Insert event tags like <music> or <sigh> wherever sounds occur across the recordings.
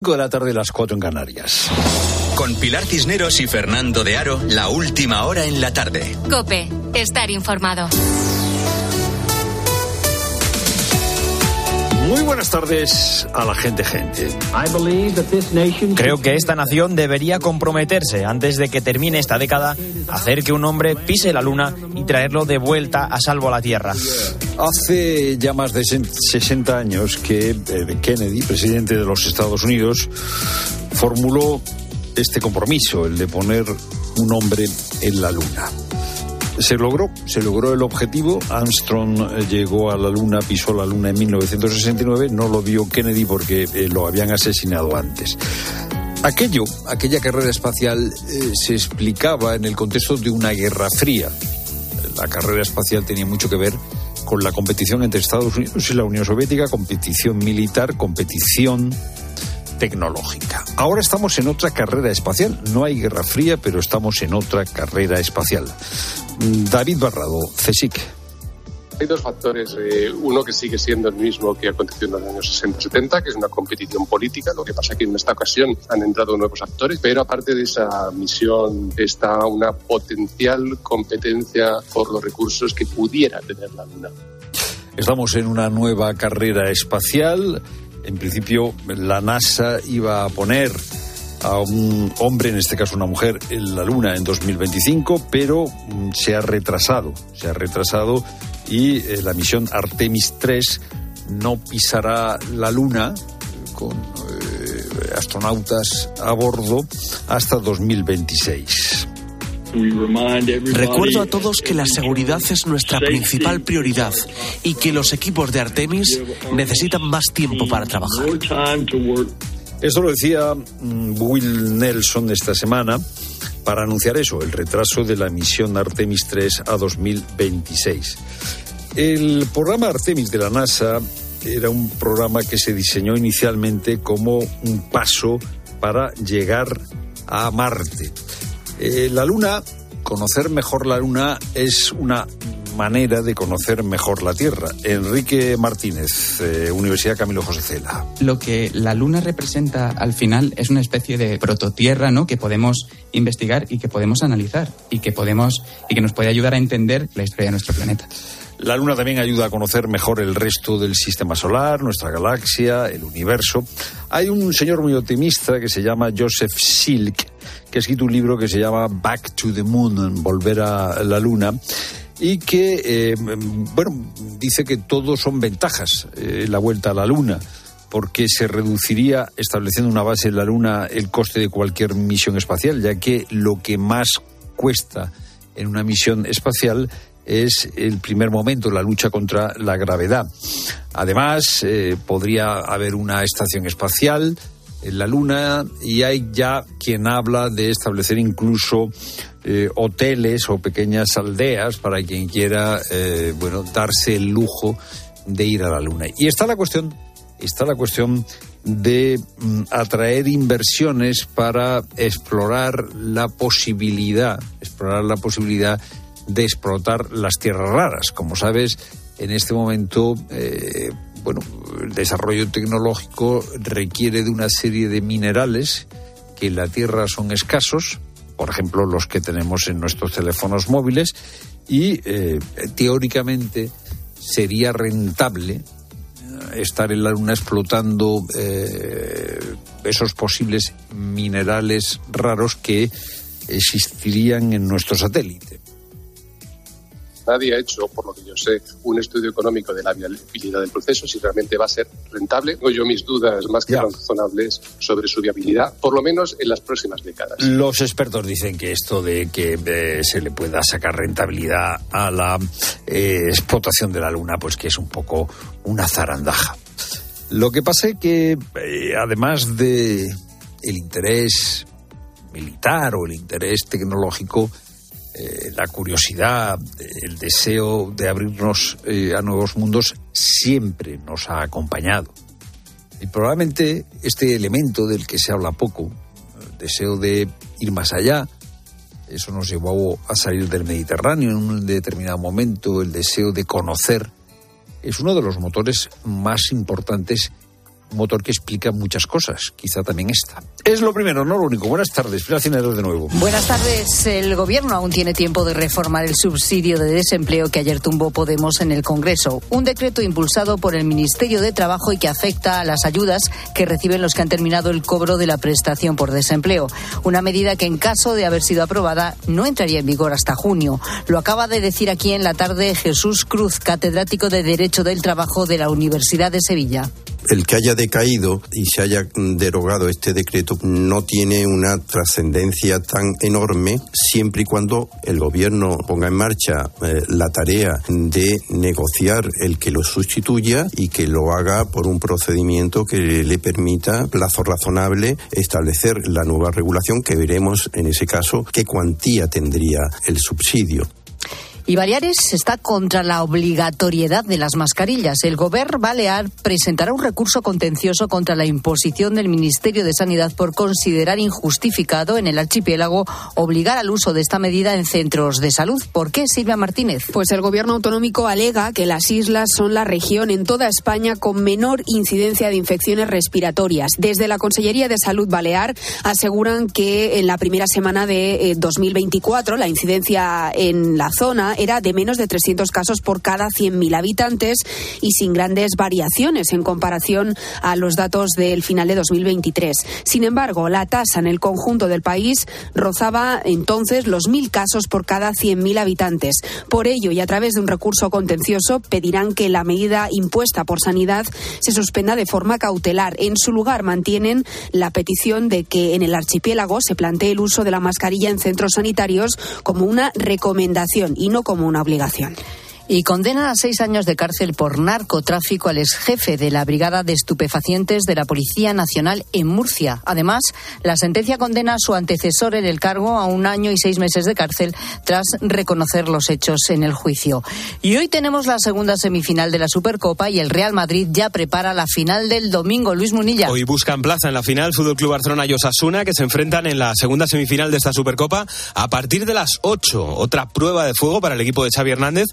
de la tarde, las 4 en Canarias. Con Pilar Cisneros y Fernando de Aro, la última hora en la tarde. Cope, estar informado. Muy buenas tardes a la gente, gente. Creo que esta nación debería comprometerse antes de que termine esta década a hacer que un hombre pise la luna y traerlo de vuelta a salvo a la Tierra. Hace ya más de 60 años que eh, Kennedy, presidente de los Estados Unidos, formuló este compromiso, el de poner un hombre en la luna. Se logró, se logró el objetivo. Armstrong eh, llegó a la Luna, pisó la Luna en 1969. No lo vio Kennedy porque eh, lo habían asesinado antes. Aquello, aquella carrera espacial, eh, se explicaba en el contexto de una guerra fría. La carrera espacial tenía mucho que ver con la competición entre Estados Unidos y la Unión Soviética, competición militar, competición tecnológica. Ahora estamos en otra carrera espacial. No hay guerra fría, pero estamos en otra carrera espacial. David Barrado, CSIC. Hay dos factores. Eh, uno que sigue siendo el mismo que aconteció en los años 60-70, que es una competición política. Lo que pasa es que en esta ocasión han entrado nuevos actores, pero aparte de esa misión está una potencial competencia por los recursos que pudiera tener la Luna. Estamos en una nueva carrera espacial. En principio, la NASA iba a poner a un hombre, en este caso una mujer, en la Luna en 2025, pero mm, se ha retrasado, se ha retrasado y eh, la misión Artemis 3 no pisará la Luna con eh, astronautas a bordo hasta 2026. Recuerdo a todos que la seguridad es nuestra principal prioridad y que los equipos de Artemis necesitan más tiempo para trabajar. Esto lo decía mm, Will Nelson esta semana para anunciar eso, el retraso de la misión Artemis 3 a 2026. El programa Artemis de la NASA era un programa que se diseñó inicialmente como un paso para llegar a Marte. Eh, la Luna, conocer mejor la Luna es una manera de conocer mejor la Tierra. Enrique Martínez, eh, Universidad Camilo José Cela. Lo que la Luna representa al final es una especie de prototierra, ¿no? Que podemos investigar y que podemos analizar y que podemos y que nos puede ayudar a entender la historia de nuestro planeta. La Luna también ayuda a conocer mejor el resto del sistema solar, nuestra galaxia, el universo. Hay un señor muy optimista que se llama Joseph Silk, que ha escrito un libro que se llama Back to the Moon, Volver a la Luna y que, eh, bueno, dice que todo son ventajas, eh, la vuelta a la Luna, porque se reduciría, estableciendo una base en la Luna, el coste de cualquier misión espacial, ya que lo que más cuesta en una misión espacial es el primer momento, la lucha contra la gravedad. Además, eh, podría haber una estación espacial en la Luna y hay ya quien habla de establecer incluso eh, hoteles o pequeñas aldeas para quien quiera eh, bueno darse el lujo de ir a la Luna. Y está la cuestión, está la cuestión de mm, atraer inversiones para explorar la posibilidad, explorar la posibilidad de explotar las tierras raras. Como sabes, en este momento eh, bueno, el desarrollo tecnológico requiere de una serie de minerales que en la Tierra son escasos, por ejemplo, los que tenemos en nuestros teléfonos móviles, y eh, teóricamente sería rentable eh, estar en la Luna explotando eh, esos posibles minerales raros que existirían en nuestro satélite. Nadie ha hecho, por lo que yo sé, un estudio económico de la viabilidad del proceso, si realmente va a ser rentable. Tengo yo mis dudas más que razonables sobre su viabilidad, por lo menos en las próximas décadas. Los expertos dicen que esto de que eh, se le pueda sacar rentabilidad a la eh, explotación de la Luna, pues que es un poco una zarandaja. Lo que pasa es que, eh, además de el interés militar o el interés tecnológico, eh, la curiosidad, el deseo de abrirnos eh, a nuevos mundos siempre nos ha acompañado. Y probablemente este elemento del que se habla poco, el deseo de ir más allá, eso nos llevó a salir del Mediterráneo en un determinado momento, el deseo de conocer, es uno de los motores más importantes Motor que explica muchas cosas, quizá también esta. Es lo primero, no lo único. Buenas tardes, Pilar de nuevo. Buenas tardes. El gobierno aún tiene tiempo de reformar el subsidio de desempleo que ayer tumbó Podemos en el Congreso. Un decreto impulsado por el Ministerio de Trabajo y que afecta a las ayudas que reciben los que han terminado el cobro de la prestación por desempleo. Una medida que en caso de haber sido aprobada no entraría en vigor hasta junio. Lo acaba de decir aquí en la tarde Jesús Cruz, catedrático de Derecho del Trabajo de la Universidad de Sevilla el que haya decaído y se haya derogado este decreto no tiene una trascendencia tan enorme siempre y cuando el gobierno ponga en marcha eh, la tarea de negociar el que lo sustituya y que lo haga por un procedimiento que le permita plazo razonable establecer la nueva regulación que veremos en ese caso qué cuantía tendría el subsidio. Y Baleares está contra la obligatoriedad de las mascarillas. El Gobierno Balear presentará un recurso contencioso contra la imposición del Ministerio de Sanidad por considerar injustificado en el archipiélago obligar al uso de esta medida en centros de salud. ¿Por qué, Silvia Martínez? Pues el Gobierno autonómico alega que las islas son la región en toda España con menor incidencia de infecciones respiratorias. Desde la Consellería de Salud Balear aseguran que en la primera semana de 2024 eh, la incidencia en la zona era de menos de 300 casos por cada 100.000 habitantes y sin grandes variaciones en comparación a los datos del final de 2023. Sin embargo, la tasa en el conjunto del país rozaba entonces los 1.000 casos por cada 100.000 habitantes. Por ello, y a través de un recurso contencioso, pedirán que la medida impuesta por Sanidad se suspenda de forma cautelar. En su lugar, mantienen la petición de que en el archipiélago se plantee el uso de la mascarilla en centros sanitarios como una recomendación y no como una obligación y condena a seis años de cárcel por narcotráfico al ex jefe de la Brigada de Estupefacientes de la Policía Nacional en Murcia. Además, la sentencia condena a su antecesor en el cargo a un año y seis meses de cárcel tras reconocer los hechos en el juicio. Y hoy tenemos la segunda semifinal de la Supercopa y el Real Madrid ya prepara la final del domingo. Luis Munilla. Hoy buscan plaza en la final Fútbol Club Barcelona y Osasuna que se enfrentan en la segunda semifinal de esta Supercopa a partir de las 8. Otra prueba de fuego para el equipo de Xavi Hernández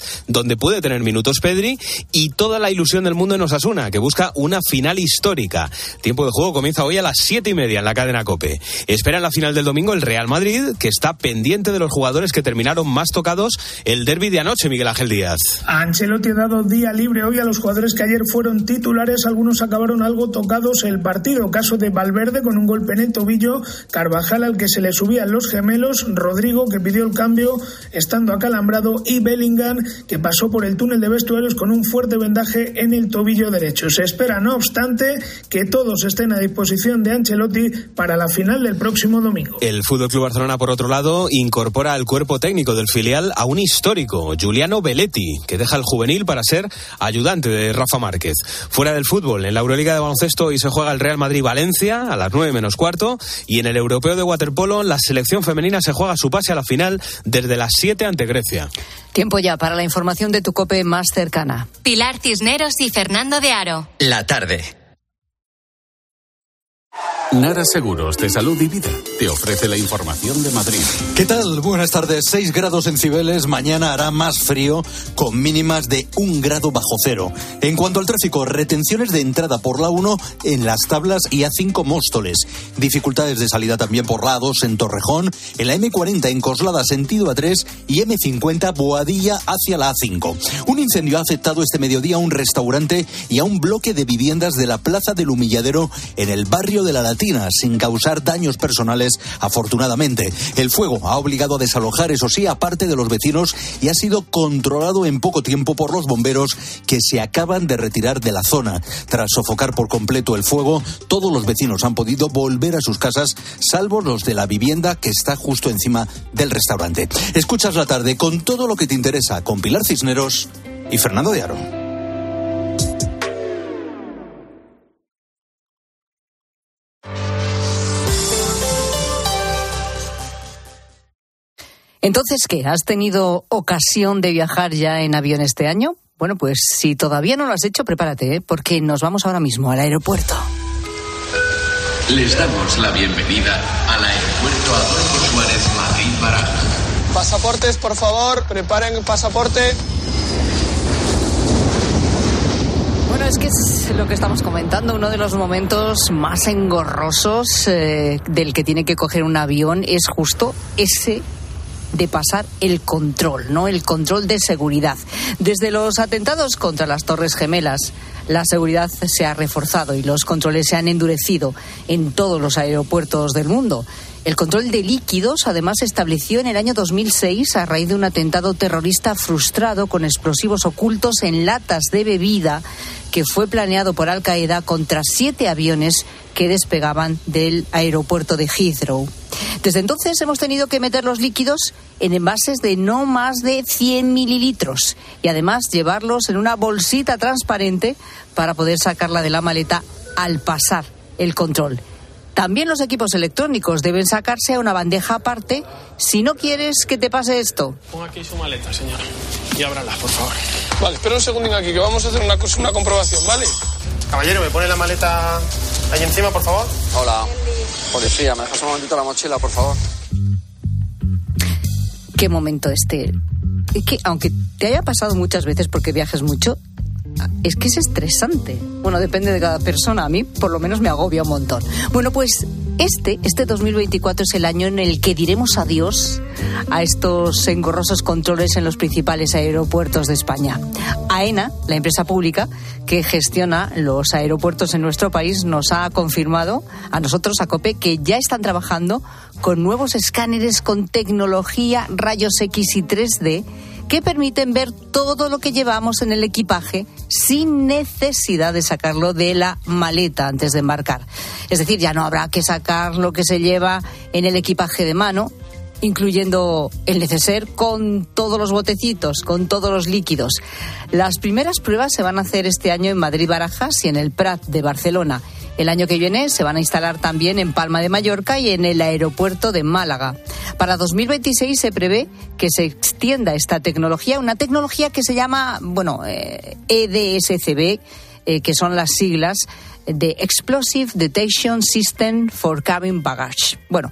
puede tener minutos Pedri y toda la ilusión del mundo en Osasuna, que busca una final histórica. Tiempo de juego comienza hoy a las siete y media en la cadena Cope. Espera la final del domingo el Real Madrid, que está pendiente de los jugadores que terminaron más tocados el derby de anoche, Miguel Ángel Díaz. Ancelotti ha dado día libre hoy a los jugadores que ayer fueron titulares, algunos acabaron algo tocados el partido. Caso de Valverde con un golpe en el tobillo, Carvajal al que se le subían los gemelos, Rodrigo que pidió el cambio estando acalambrado y Bellingham que pasó pasó por el túnel de vestuarios con un fuerte vendaje en el tobillo derecho. Se espera, no obstante, que todos estén a disposición de Ancelotti para la final del próximo domingo. El Fútbol Club Barcelona, por otro lado, incorpora al cuerpo técnico del filial a un histórico, Giuliano Belletti, que deja el juvenil para ser ayudante de Rafa Márquez. Fuera del fútbol, en la Euroliga de baloncesto hoy se juega el Real Madrid-Valencia a las 9 menos cuarto y en el Europeo de Waterpolo la selección femenina se juega su pase a la final desde las 7 ante Grecia. Tiempo ya para la información de tu cope más cercana. Pilar Cisneros y Fernando de Aro. La tarde. Nara Seguros de Salud y Vida te ofrece la información de Madrid. ¿Qué tal? Buenas tardes. 6 grados en Cibeles. Mañana hará más frío con mínimas de un grado bajo cero. En cuanto al tráfico, retenciones de entrada por la 1 en las tablas y A5 Móstoles. Dificultades de salida también por la 2 en Torrejón, en la M40 en Coslada sentido A3 y M50 Boadilla hacia la A5. Un incendio ha afectado este mediodía a un restaurante y a un bloque de viviendas de la Plaza del Humilladero en el barrio de la Latina sin causar daños personales, afortunadamente. El fuego ha obligado a desalojar, eso sí, a parte de los vecinos y ha sido controlado en poco tiempo por los bomberos que se acaban de retirar de la zona. Tras sofocar por completo el fuego, todos los vecinos han podido volver a sus casas, salvo los de la vivienda que está justo encima del restaurante. Escuchas la tarde con todo lo que te interesa con Pilar Cisneros y Fernando de Aro. Entonces, ¿qué? ¿Has tenido ocasión de viajar ya en avión este año? Bueno, pues si todavía no lo has hecho, prepárate, ¿eh? porque nos vamos ahora mismo al aeropuerto. Les damos la bienvenida al aeropuerto Adolfo Suárez Madrid Barajas. Pasaportes, por favor, preparen el pasaporte. Bueno, es que es lo que estamos comentando, uno de los momentos más engorrosos eh, del que tiene que coger un avión es justo ese de pasar el control, ¿no? El control de seguridad. Desde los atentados contra las Torres Gemelas, la seguridad se ha reforzado y los controles se han endurecido en todos los aeropuertos del mundo. El control de líquidos, además, se estableció en el año 2006 a raíz de un atentado terrorista frustrado con explosivos ocultos en latas de bebida que fue planeado por Al Qaeda contra siete aviones que despegaban del aeropuerto de Heathrow. Desde entonces hemos tenido que meter los líquidos en envases de no más de 100 mililitros y además llevarlos en una bolsita transparente para poder sacarla de la maleta al pasar el control. También los equipos electrónicos deben sacarse a una bandeja aparte si no quieres que te pase esto. Ponga aquí su maleta, señora, y ábrala, por favor. Vale, espera un segundín aquí, que vamos a hacer una, una comprobación, ¿vale? Caballero, ¿me pone la maleta ahí encima, por favor? Hola, policía, ¿me dejas un momentito la mochila, por favor? Qué momento este. Es que, aunque te haya pasado muchas veces porque viajes mucho, es que es estresante. Bueno, depende de cada persona. A mí, por lo menos, me agobia un montón. Bueno, pues este, este 2024 es el año en el que diremos adiós a estos engorrosos controles en los principales aeropuertos de España. AENA, la empresa pública que gestiona los aeropuertos en nuestro país, nos ha confirmado a nosotros, a COPE, que ya están trabajando con nuevos escáneres con tecnología rayos X y 3D que permiten ver todo lo que llevamos en el equipaje sin necesidad de sacarlo de la maleta antes de embarcar. Es decir, ya no habrá que sacar lo que se lleva en el equipaje de mano, incluyendo el neceser con todos los botecitos, con todos los líquidos. Las primeras pruebas se van a hacer este año en Madrid Barajas y en el Prat de Barcelona. El año que viene se van a instalar también en Palma de Mallorca y en el aeropuerto de Málaga. Para 2026 se prevé que se extienda esta tecnología, una tecnología que se llama, bueno, EDSCB, eh, e eh, que son las siglas de Explosive Detection System for Cabin Baggage. Bueno,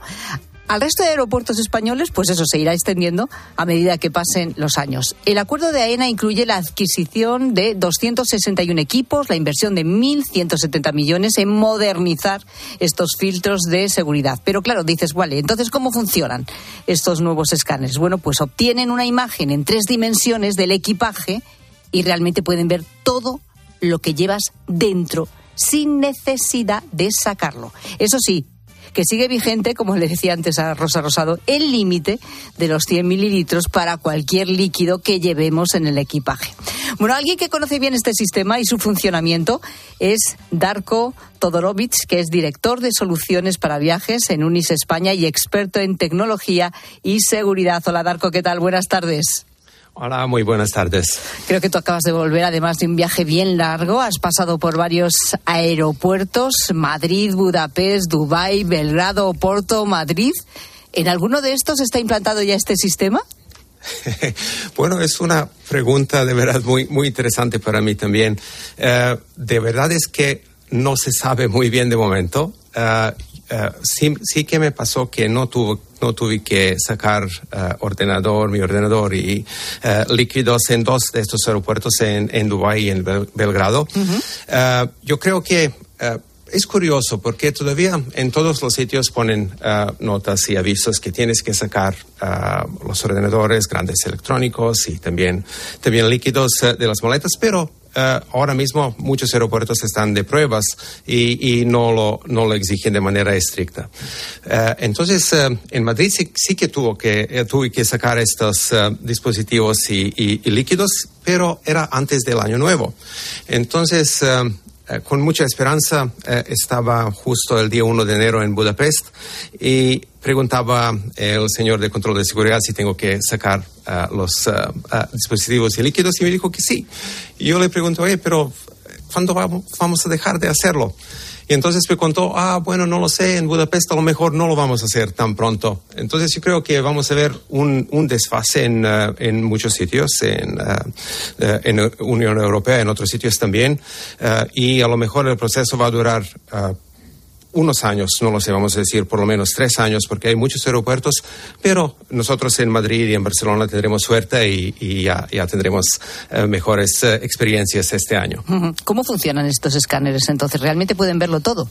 al resto de aeropuertos españoles, pues eso se irá extendiendo a medida que pasen los años. El acuerdo de AENA incluye la adquisición de 261 equipos, la inversión de 1.170 millones en modernizar estos filtros de seguridad. Pero claro, dices, vale, entonces, ¿cómo funcionan estos nuevos escáneres? Bueno, pues obtienen una imagen en tres dimensiones del equipaje y realmente pueden ver todo lo que llevas dentro sin necesidad de sacarlo. Eso sí, que sigue vigente, como le decía antes a Rosa Rosado, el límite de los 100 mililitros para cualquier líquido que llevemos en el equipaje. Bueno, alguien que conoce bien este sistema y su funcionamiento es Darko Todorovic, que es director de soluciones para viajes en Unis España y experto en tecnología y seguridad. Hola Darko, ¿qué tal? Buenas tardes. Hola, muy buenas tardes. Creo que tú acabas de volver, además de un viaje bien largo. Has pasado por varios aeropuertos, Madrid, Budapest, Dubái, Belgrado, Porto, Madrid. ¿En alguno de estos está implantado ya este sistema? <laughs> bueno, es una pregunta de verdad muy, muy interesante para mí también. Eh, de verdad es que no se sabe muy bien de momento. Uh, uh, sí, sí, que me pasó que no, tuvo, no tuve que sacar uh, ordenador, mi ordenador y líquidos en dos de estos aeropuertos en, en Dubái y en Bel Belgrado. -huh. yo creo que es curioso porque todavía en todos los sitios ponen uh, notas y avisos que tienes que sacar uh, los ordenadores, grandes electrónicos y también, también líquidos uh, de las maletas, pero ahora mismo muchos aeropuertos están de pruebas y, no, lo, no, lo, exigen de manera estricta. entonces, en Madrid sí, sí, que, tuvo que tuve que sacar estos dispositivos y, líquidos, pero era antes del año nuevo. Entonces, eh, con mucha esperanza eh, estaba justo el día 1 de enero en Budapest y preguntaba eh, el señor de control de seguridad si tengo que sacar uh, los uh, dispositivos y líquidos y me dijo que sí. Y yo le pregunto, oye, pero ¿cuándo vamos, vamos a dejar de hacerlo? Y entonces me contó, ah, bueno, no lo sé, en Budapest a lo mejor no lo vamos a hacer tan pronto. Entonces yo creo que vamos a ver un, un desfase en, uh, en, muchos sitios, en, uh, uh, en Unión Europea, en otros sitios también, y a lo mejor el proceso va a durar unos años, no lo sé, vamos a decir por lo menos tres años, porque hay muchos aeropuertos, pero nosotros en Madrid y en Barcelona tendremos suerte y, ya, tendremos eh, mejores eh, experiencias este año. ¿Cómo funcionan estos escáneres entonces? ¿Realmente pueden verlo todo?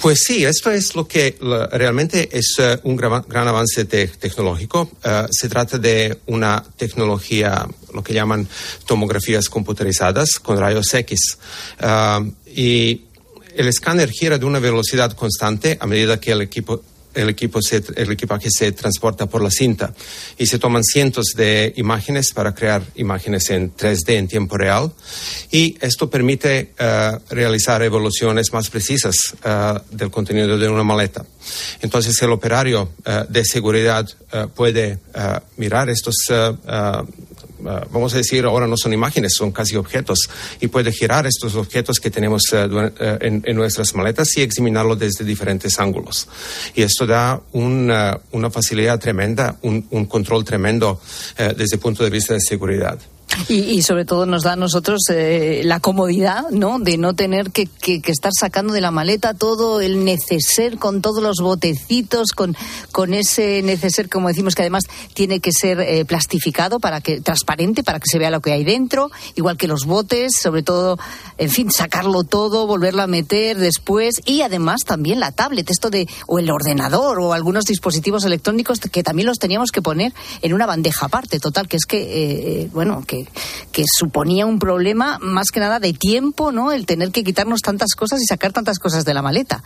Pues sí, esto es lo que realmente es eh, un gran, avance tecnológico. se trata de una tecnología, lo que llaman tomografías computarizadas con rayos X. y el escáner gira de una velocidad constante a medida que el equipo el, equipo el equipaje se transporta por la cinta y se toman cientos de imágenes para crear imágenes en 3D en tiempo real y esto permite eh, realizar evoluciones más precisas eh, del contenido de una maleta. Entonces el operario eh, de seguridad puede mirar estos vamos a decir, ahora no son imágenes, son casi objetos, y puede girar estos objetos que tenemos eh, eh, en, nuestras maletas y examinarlo desde diferentes ángulos. Y esto da una, facilidad tremenda, un, control tremendo eh, desde el punto de vista de seguridad. Y, sobre todo nos da a nosotros eh, la comodidad, ¿no? De no tener que, estar sacando de la maleta todo el neceser con todos los botecitos, con, con ese neceser, como decimos, que además tiene que ser eh, plastificado para que, transparente, para que se vea lo que hay dentro, igual que los botes, sobre todo, en fin, sacarlo todo, volverlo a meter después, y además también la tablet, esto de, o el ordenador, o algunos dispositivos electrónicos que también los teníamos que poner en una bandeja aparte, total, que es que, eh, bueno, que que, suponía un problema más que nada de tiempo, ¿no? El tener que quitarnos tantas cosas y sacar tantas cosas de la maleta.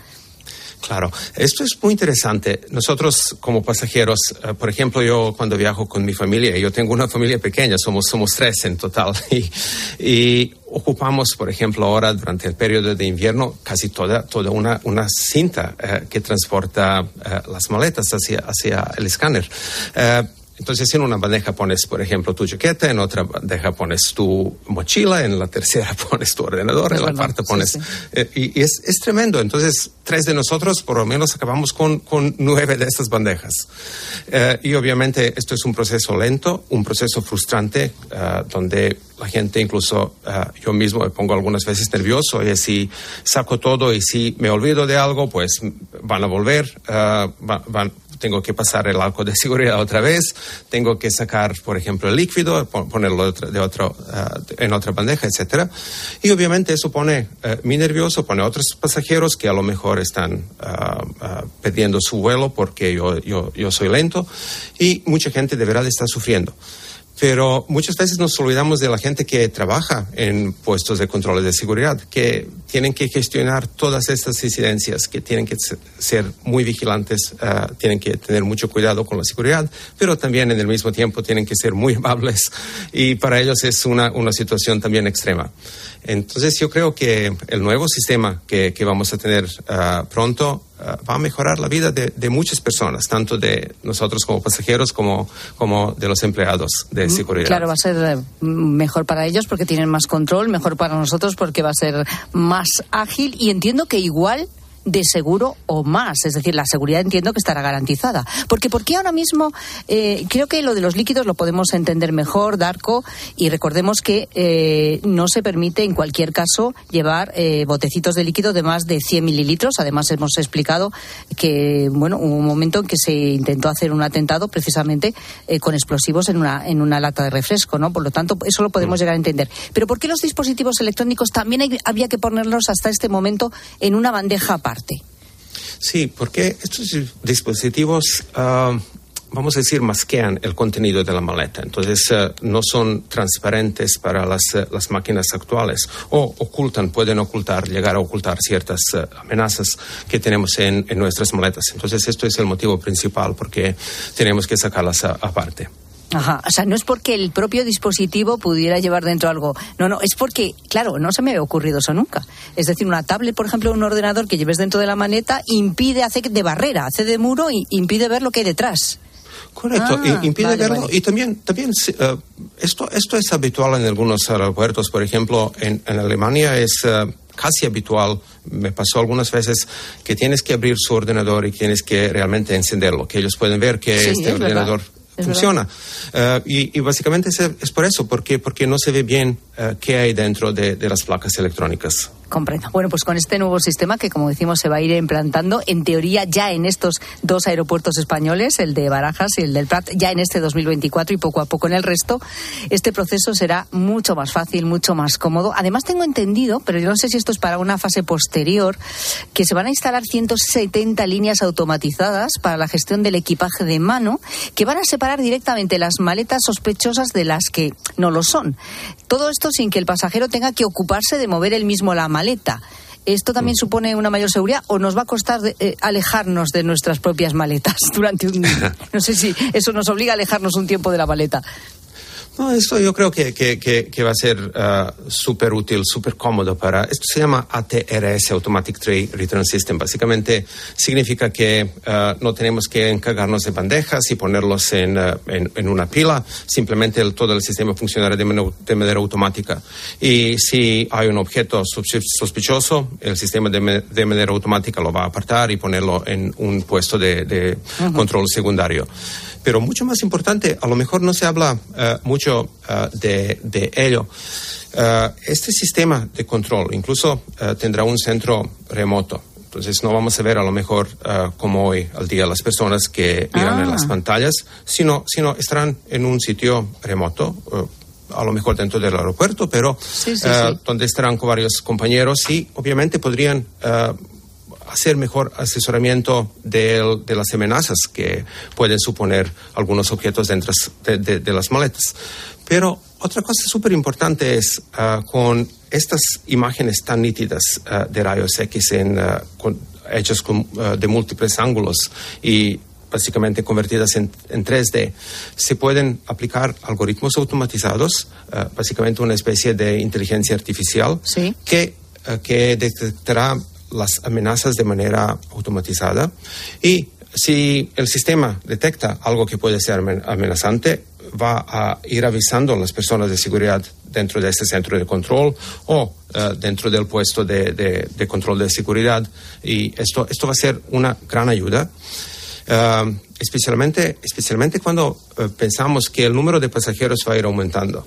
Claro, esto es muy interesante. Nosotros como pasajeros, eh, por ejemplo, yo cuando viajo con mi familia, yo tengo una familia pequeña, somos, somos tres en total, <laughs> y, ocupamos, por ejemplo, ahora durante el periodo de invierno casi toda, toda una, una cinta eh, que transporta eh, las maletas hacia, hacia el escáner. Entonces, en una bandeja pones, por ejemplo, tu chaqueta, en otra bandeja pones tu mochila, en la tercera <laughs> pones tu ordenador, en la cuarta pones... Eh, y, es, es, tremendo. Entonces, tres de nosotros, por lo menos, acabamos con, con nueve de estas bandejas. Eh, y obviamente, esto es un proceso lento, un proceso frustrante, eh, donde la gente, incluso yo mismo, me pongo algunas veces nervioso. Y si saco todo y si me olvido de algo, pues van a volver, van tengo que pasar el arco de <laughs> seguridad otra vez, tengo que sacar, por ejemplo, el líquido, ponerlo de otro, eh, en otra bandeja, etcétera. Y obviamente eso pone uh, muy nervioso, pone otros pasajeros que a lo mejor están uh, pidiendo su vuelo porque yo, yo, yo soy lento y mucha gente de verdad está sufriendo. Pero muchas veces nos olvidamos de la gente que trabaja en puestos de control de seguridad, que tienen que gestionar todas estas incidencias, que tienen que ser muy vigilantes, uh, tienen que tener mucho cuidado con la seguridad, pero también en el mismo tiempo tienen que ser muy <laughs> amables y para ellos es una, una situación también extrema. Entonces yo creo que el nuevo sistema que, que vamos a tener uh, pronto va a mejorar la vida de, de, muchas personas, tanto de nosotros como pasajeros como, como de los empleados de seguridad. Claro, va a ser eh, mejor para ellos porque tienen más control, mejor para nosotros porque va a ser más ágil y entiendo que igual de seguro o más. Es decir, la seguridad entiendo que estará garantizada. Porque ¿por qué ahora mismo? Eh, creo que lo de los líquidos lo podemos entender mejor, Darko, y recordemos que eh, no se permite en cualquier caso llevar eh, botecitos de líquido de más de 100 mililitros. Además, hemos explicado que, bueno, hubo un momento en que se intentó hacer un atentado precisamente con explosivos en una, en una lata de refresco, ¿no? Por lo tanto, eso lo podemos mm. llegar a entender. Pero ¿por qué los dispositivos electrónicos también había que ponerlos hasta este momento en una bandeja aparte? Sí, porque estos dispositivos, ah, vamos a decir, masquean el contenido de la maleta. Entonces, ah, no son transparentes para las, ah, las, máquinas actuales o ocultan, pueden ocultar, llegar a ocultar ciertas amenazas que tenemos en, en, nuestras maletas. Entonces, esto es el motivo principal porque tenemos que sacarlas aparte. Ajá, o sea, no es porque el propio dispositivo pudiera llevar dentro algo. No, no, es porque, claro, no se me ha ocurrido eso nunca. Es decir, una tablet, por ejemplo, un ordenador que lleves dentro de la maneta impide, hace de barrera, hace de muro y impide ver lo que hay detrás. Correcto, ah, impide verlo. Y también, también uh, esto, esto es habitual en algunos aeropuertos. Por ejemplo, en, en Alemania es uh, casi habitual. Me pasó algunas veces que tienes que abrir su ordenador y tienes que realmente encenderlo, que ellos pueden ver que este ordenador funciona. Eh, y, básicamente es, por eso, porque, porque no se ve bien eh, qué hay dentro de, las placas electrónicas. Comprendo. Bueno, pues con este nuevo sistema que, como decimos, se va a ir implantando, en teoría ya en estos dos aeropuertos españoles, el de Barajas y el del Prat, ya en este 2024 y poco a poco en el resto, este proceso será mucho más fácil, mucho más cómodo. Además, tengo entendido, pero yo no sé si esto es para una fase posterior, que se van a instalar 170 líneas automatizadas para la gestión del equipaje de mano, que van a separar directamente las maletas sospechosas de las que no lo son. Todo esto sin que el pasajero tenga que ocuparse de mover él mismo la maleta. ¿Esto también supone una mayor seguridad o nos va a costar eh, alejarnos de nuestras propias maletas <laughs> durante un... <laughs> No sé si eso nos obliga a alejarnos un tiempo de la maleta. No, esto yo creo que, que, que, va a ser uh, súper útil, súper cómodo para... Esto se llama ATRS, Automatic Tray Return System. Básicamente significa que uh, no tenemos que encargarnos de bandejas y ponerlos en, uh, en, en una pila. Simplemente el, todo el sistema funcionará de, manera, de manera automática. Y si hay un objeto sospechoso, el sistema de, de, manera automática lo va a apartar y ponerlo en un puesto de, de control secundario. Pero mucho más importante, a lo mejor no se habla uh, mucho uh, de, de, ello. Uh, este sistema de control incluso tendrá un centro remoto. Entonces no vamos a ver a lo mejor como hoy al día las personas que miran en las ah. pantallas, sino, sino estarán en un sitio remoto, a lo mejor dentro del aeropuerto, pero sí, sí, sí. donde estarán con varios compañeros y obviamente podrían hacer mejor asesoramiento de, de, las amenazas que pueden suponer algunos objetos dentro de, de, las maletas. Pero otra cosa súper importante es uh, con estas imágenes tan nítidas uh, de rayos X en, uh, con, hechas con, de múltiples ángulos y básicamente convertidas en, en, 3D, se pueden aplicar algoritmos automatizados, básicamente una especie de inteligencia artificial ¿Sí? que, que detectará las amenazas de manera automatizada y si el sistema detecta algo que puede ser amenazante, va a ir avisando a las personas de seguridad dentro de este centro de control o uh, dentro del puesto de, de, control de seguridad. Y esto, esto va a ser una gran ayuda. Uh, especialmente, especialmente cuando uh, pensamos que el número de pasajeros va a ir aumentando.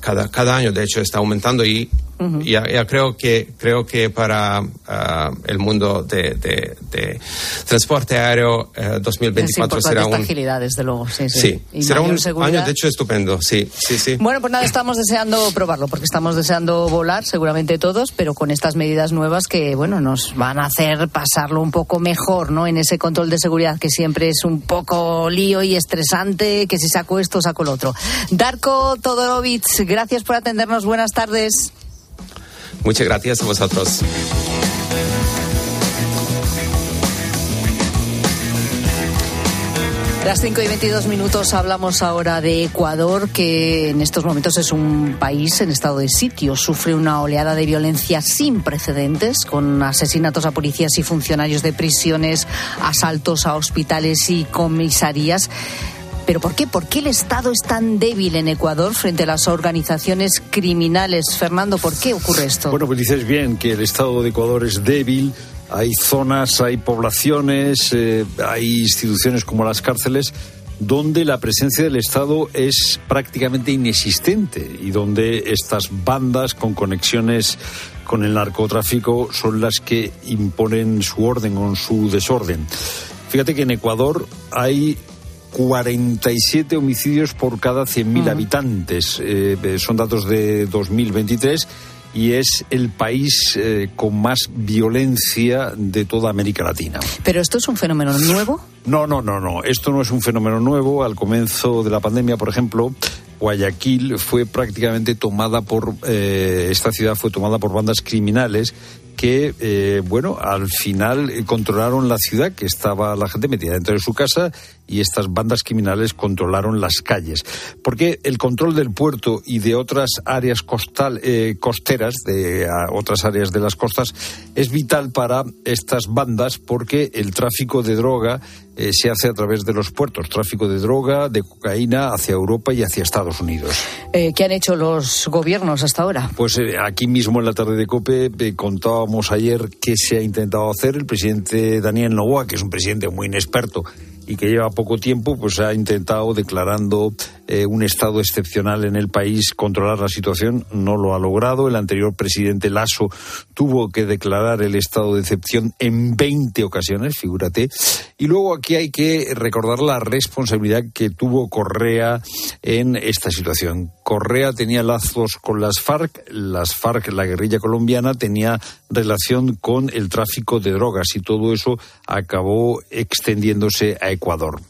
Cada, cada año, de hecho, está aumentando y ya, ya, creo que creo que para uh, el mundo de, de, de transporte aéreo uh, 2024 será un agilidad desde luego sí, sí. sí será un seguridad. año de hecho estupendo sí sí sí bueno pues nada estamos deseando probarlo porque estamos deseando volar seguramente todos pero con estas medidas nuevas que bueno nos van a hacer pasarlo un poco mejor no en ese control de seguridad que siempre es un poco lío y estresante que si saco esto saco lo otro Darko Todorovic gracias por atendernos buenas tardes Muchas gracias a vosotros. Las 5 y 22 minutos hablamos ahora de Ecuador, que en estos momentos es un país en estado de sitio. Sufre una oleada de violencia sin precedentes, con asesinatos a policías y funcionarios de prisiones, asaltos a hospitales y comisarías. ¿Pero por qué? ¿Por qué el Estado es tan débil en Ecuador frente a las organizaciones criminales? Fernando, ¿por qué ocurre esto? Bueno, pues dices bien que el Estado de Ecuador es débil. Hay zonas, hay poblaciones, eh, hay instituciones como las cárceles donde la presencia del Estado es prácticamente inexistente y donde estas bandas con conexiones con el narcotráfico son las que imponen su orden o su desorden. Fíjate que en Ecuador hay 47 homicidios por cada 100.000 habitantes. Eh, eh, son datos de 2023 y es el país eh, con más violencia de toda América Latina. ¿Pero esto es un fenómeno nuevo? No, no, no, no. Esto no es un fenómeno nuevo. Al comienzo de la pandemia, por ejemplo, Guayaquil fue prácticamente tomada por esta ciudad fue tomada por bandas criminales que, eh, bueno, al final controlaron la ciudad, que estaba la gente metida dentro de su casa, y estas bandas criminales controlaron las calles. Porque el control del puerto y de otras áreas costal, eh, costeras, de otras áreas de las costas, es vital para estas bandas porque el tráfico de droga eh, se hace a través de los puertos. Tráfico de droga, de cocaína hacia Europa y hacia Estados Unidos. ¿Qué han hecho los gobiernos hasta ahora? Pues aquí mismo en la tarde de COPE contábamos ayer qué se ha intentado hacer. El presidente Daniel Novoa, que es un presidente muy inexperto y que lleva poco tiempo, pues ha intentado declarando eh, un estado excepcional en el país controlar la situación. No lo ha logrado. El anterior presidente Lasso tuvo que declarar el estado de excepción en 20 ocasiones, figúrate. Y luego aquí hay que recordar la responsabilidad que tuvo Correa en esta situación. Correa tenía lazos con las FARC, las FARC, la guerrilla colombiana, tenía relación con el tráfico de drogas y todo eso acabó extendiéndose a Ecuador.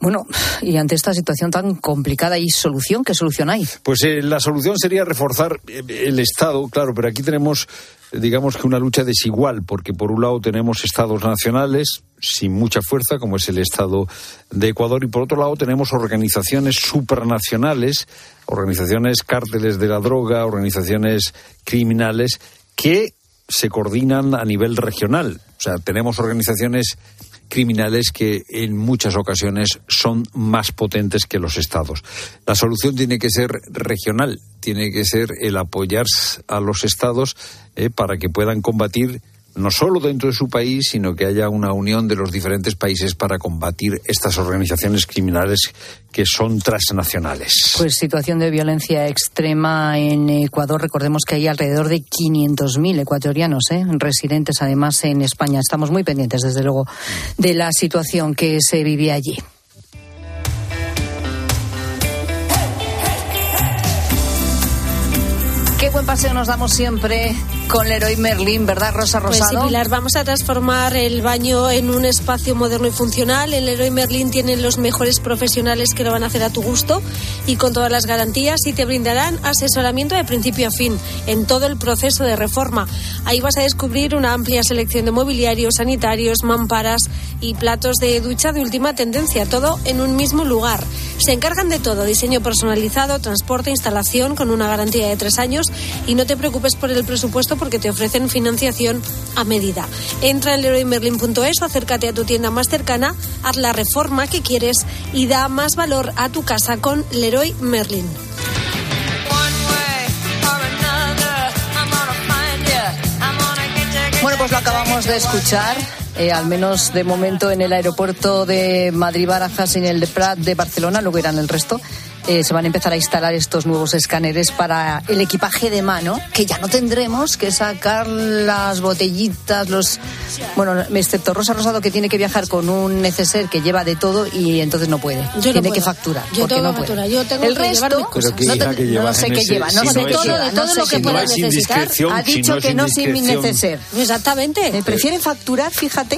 Bueno, y ante esta situación tan complicada, ¿y solución? ¿Qué solución hay? Pues eh, la solución sería reforzar eh, el Estado, claro, pero aquí tenemos, digamos que una lucha desigual, porque por un lado tenemos estados nacionales sin mucha fuerza, como es el Estado de Ecuador, y por otro lado tenemos organizaciones supranacionales, organizaciones cárteles de la droga, organizaciones criminales, que se coordinan a nivel regional. O sea, tenemos organizaciones criminales que en muchas ocasiones son más potentes que los estados. La solución tiene que ser regional, tiene que ser el apoyar a los estados eh, para que puedan combatir no solo dentro de su país, sino que haya una unión de los diferentes países para combatir estas organizaciones criminales que son transnacionales. Pues situación de violencia extrema en Ecuador. Recordemos que hay alrededor de 500.000 ecuatorianos ¿eh? residentes, además, en España. Estamos muy pendientes, desde luego, de la situación que se vive allí. Buen paseo nos damos siempre con Leroy Merlin, ¿verdad, Rosa Rosado? Pues sí, Pilar, vamos a transformar el baño en un espacio moderno y funcional. En Leroy Merlin tienen los mejores profesionales que lo van a hacer a tu gusto y con todas las garantías y te brindarán asesoramiento de principio a fin en todo el proceso de reforma. Ahí vas a descubrir una amplia selección de mobiliarios, sanitarios, mamparas y platos de ducha de última tendencia, todo en un mismo lugar. Se encargan de todo, diseño personalizado, transporte, instalación con una garantía de tres años y no te preocupes por el presupuesto porque te ofrecen financiación a medida. Entra en leroymerlin.es o acércate a tu tienda más cercana, haz la reforma que quieres y da más valor a tu casa con Leroy Merlin. Bueno, pues lo acabamos de escuchar. Eh, al menos de momento en el aeropuerto de Madrid-Barajas y en el de Prat de Barcelona, luego irán el resto. Eh, se van a empezar a instalar estos nuevos escáneres para el equipaje de mano, que ya no tendremos que sacar las botellitas, los... Bueno, excepto Rosa Rosado, que tiene que viajar con un neceser que lleva de todo y entonces no puede. Yo tiene no que facturar. Yo porque tengo no puede. facturar, yo tengo el que llevar resto, mis cosas. No, te- que no sé qué lleva, no si sé no qué lleva. de no todo sé lo que qué pueda necesitar. Ha si dicho no que no sin mi neceser. Exactamente. Eh, Prefiere facturar, fíjate,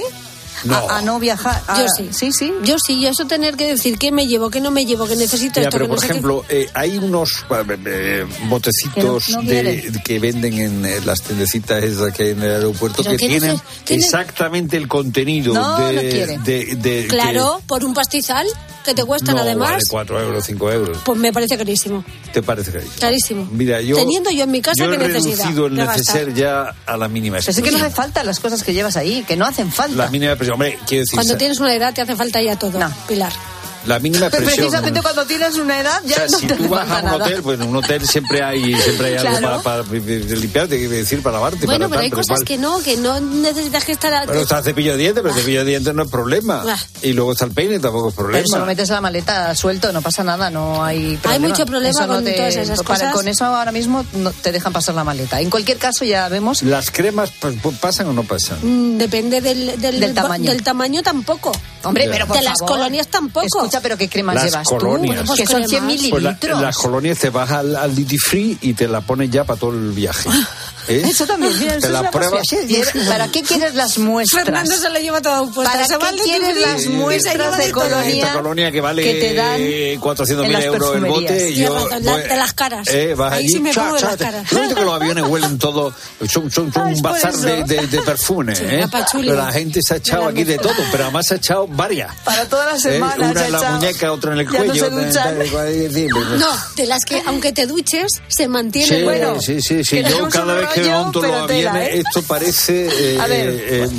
No. a, a no viajar. Yo A- sí. Sí, sí. Yo sí, y eso tener que decir qué me llevo, qué no me llevo, que necesito Mira, esto, pero que no por qué- ejemplo, eh, hay unos eh, eh, botecitos Que no- no de- que venden en eh, las tiendecitas esas que hay en el aeropuerto Pero que que no tienen exactamente el contenido No, de, no de, de- Claro, por un pastizal que te que cuestan no además, vale 4 euros, 5 euros. pues me parece carísimo. ¿Te parece que Carísimo. Mira, yo, Teniendo yo en mi casa, yo he ¿qué necesidad reducido el neceser ya a la mínima Pero es que no expresión. hace falta las cosas que llevas ahí, que no hacen falta. La mínima expresión. Hombre, quiero decir, Cuando tienes una edad te hace falta ya todo, Pilar. La mínima Pero expresión. precisamente cuando tienes una edad O ya sea, no si te tú vas a un nada. hotel, pues en un hotel siempre hay, siempre hay algo Claro. para, para limpiarte, quiero decir, para lavarte, Bueno, para pero tal, hay pero cosas cual. que no, que no necesitas que estar... a- Pero está el cepillo de dientes, pero el cepillo de dientes no es problema. Ah. Y luego está el peine, tampoco es Pero problema. eso lo metes en la maleta suelto, no pasa nada, no hay problema. mucho problema Eso no con todas esas para- cosas. Con eso ahora mismo no te dejan pasar la maleta. En cualquier caso ya vemos... ¿Las cremas pasan o no pasan? Mm, Depende del, del, Del tamaño. del tamaño tampoco. Hombre, Ya. pero por De las favor. colonias tampoco. Escucha, pero ¿qué cremas Las llevas colonias. tú? Que son 100 Pues Pues la- mililitros. las colonias te vas al, al duty free y te la pones ya para todo el viaje. <laughs> ¿Eh? Eso también, mira, eso Te es la pruebas. <laughs> ¿Para qué quieres las muestras? Fernando se lo lleva todo puesto. ¿Para qué quieres las muestras de todo. colonia? Esta colonia que vale que te dan 400.000 en las euros el bote. yo, la- de las caras. Eh, vas Ahí allí, sí me cha, de cha, las caras. ¿Tú has visto que los <laughs> aviones huelen todo? Son, son, son Ah, un bazar eso. de, de, de perfumes. Sí, ¿eh? la. Pero la gente se ha echado la aquí de todo, pero además se ha echado varias. Para toda la ¿eh? semana. Una se en la muñeca, otra en el Ya no cuello. se duchan. el- No, de las que aunque te duches, se mantiene Sí, bueno. sí, sí, sí. que Yo cada un vez que rollo, pero tela, aviones, ¿eh? esto parece. eh, A ver. eh,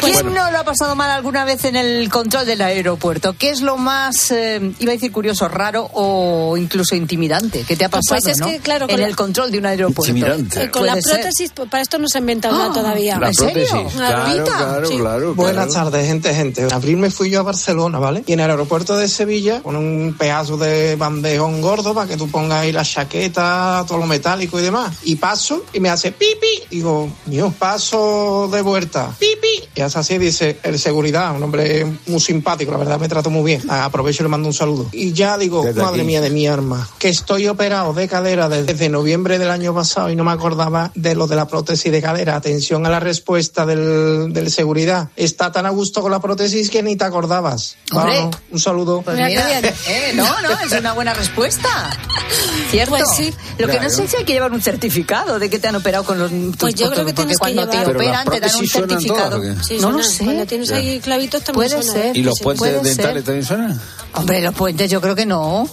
¿Quién Bueno. no lo ha pasado mal alguna vez en el control del aeropuerto? ¿Qué es lo más, eh, iba a decir curioso, raro o incluso intimidante? ¿Qué te ha pasado Pues es no? que, claro, en el control de un aeropuerto? Eh, Con la ser. prótesis, pues, para esto no se ha inventado nada Ah, todavía. La ¿En serio? prótesis. Claro, claro, Sí. claro. Buenas tardes, gente, gente. En abril me fui yo a Barcelona, ¿vale? Y en el aeropuerto de Sevilla, con un pedazo de bandejón gordo para que tú pongas ahí la chaqueta, todo lo metálico y demás. Y paso y me hace pipi. Digo, yo paso de vuelta. Pipi. Y hace así, dice el seguridad, un hombre muy simpático, la verdad me trató muy bien. Ah, Aprovecho y le mando un saludo. Y ya digo, Desde madre aquí. mía de mi arma, que estoy operado de cadera desde noviembre del año pasado y no me acordaba de lo de la prótesis de cadera. Atención a la respuesta del, del seguridad. Está tan a gusto con la prótesis que ni te acordabas. Vamos, un saludo. Pues mira, eh, no, no, es una buena respuesta. ¿Cierto? Pues sí. Lo que no Claro. sé es si hay que llevar un certificado de que te han operado con los tus Pues yo creo que tienes que llevar- te operan te dan un certificado. no lo sé. Cuando tienes ahí clavitos también Puede suena. ser. ¿Y los Sí, puentes dentales ser. también suenan? Hombre, los puentes yo creo que no.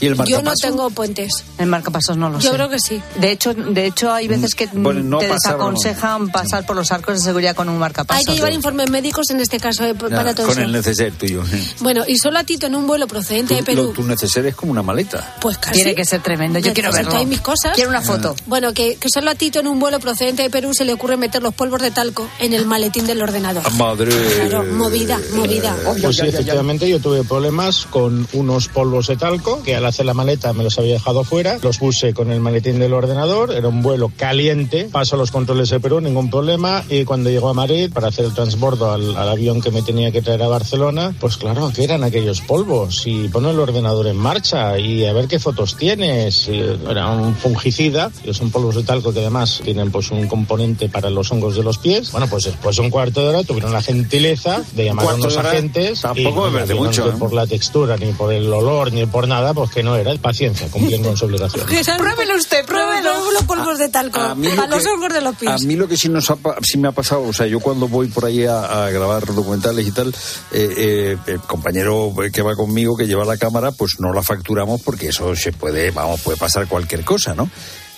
¿Y el Yo no tengo puentes. El marcapasos no lo sé. Yo creo que sí. De hecho, de hecho hay veces que Bueno, no te desaconsejan pasar por los arcos de seguridad con un marcapasos. Hay que llevar informes médicos en este caso eh, Ya, para todo con eso. el neceser tuyo. Bueno, y solo a Tito en un vuelo procedente de Perú. lo- tu neceser es como una maleta. Pues casi. Tiene que ser tremendo. Yo quiero verlo. ahí mis cosas. Quiero una foto. Bueno, que, que solo a Tito en un vuelo procedente de Perú se le ocurre meter los polvos de talco en el maletín del ordenador. Ah, Madre. Claro, movida, movida. Pues sí, efectivamente, yo tuve problemas con unos polvos de talco que al hacer la maleta me los había dejado fuera. Los puse con el maletín del ordenador. Era un vuelo caliente. Paso los controles de Perú, ningún problema. Y cuando llego a Madrid para hacer el transbordo al, al avión que me tenía que traer a Barcelona, pues claro, ¿qué eran aquellos polvos? Y pone el ordenador en marcha y a ver qué fotos tienes. Y era un fungicida, que son polvos de talco que además tienen pues un componente para los hongos de los pies. Bueno, pues después de un cuarto de hora tuvieron la gentileza de llamar a unos agentes. tampoco y, me parece mucho, que ¿eh? Por la textura, ni por el olor, ni por nada, pues que no era. Paciencia, cumplir con su obligación. <laughs> Pruébelo usted, pruébelo. los polvos de talco. A mí los que- hongos de los pies. A mí lo que sí, nos ha, sí me ha pasado, o sea, yo cuando voy por ahí a, a grabar documentales y tal, eh, eh, el compañero que va conmigo, que lleva la cámara, pues no la facturamos porque eso se puede, vamos, puede pasar cualquier cosa, ¿no?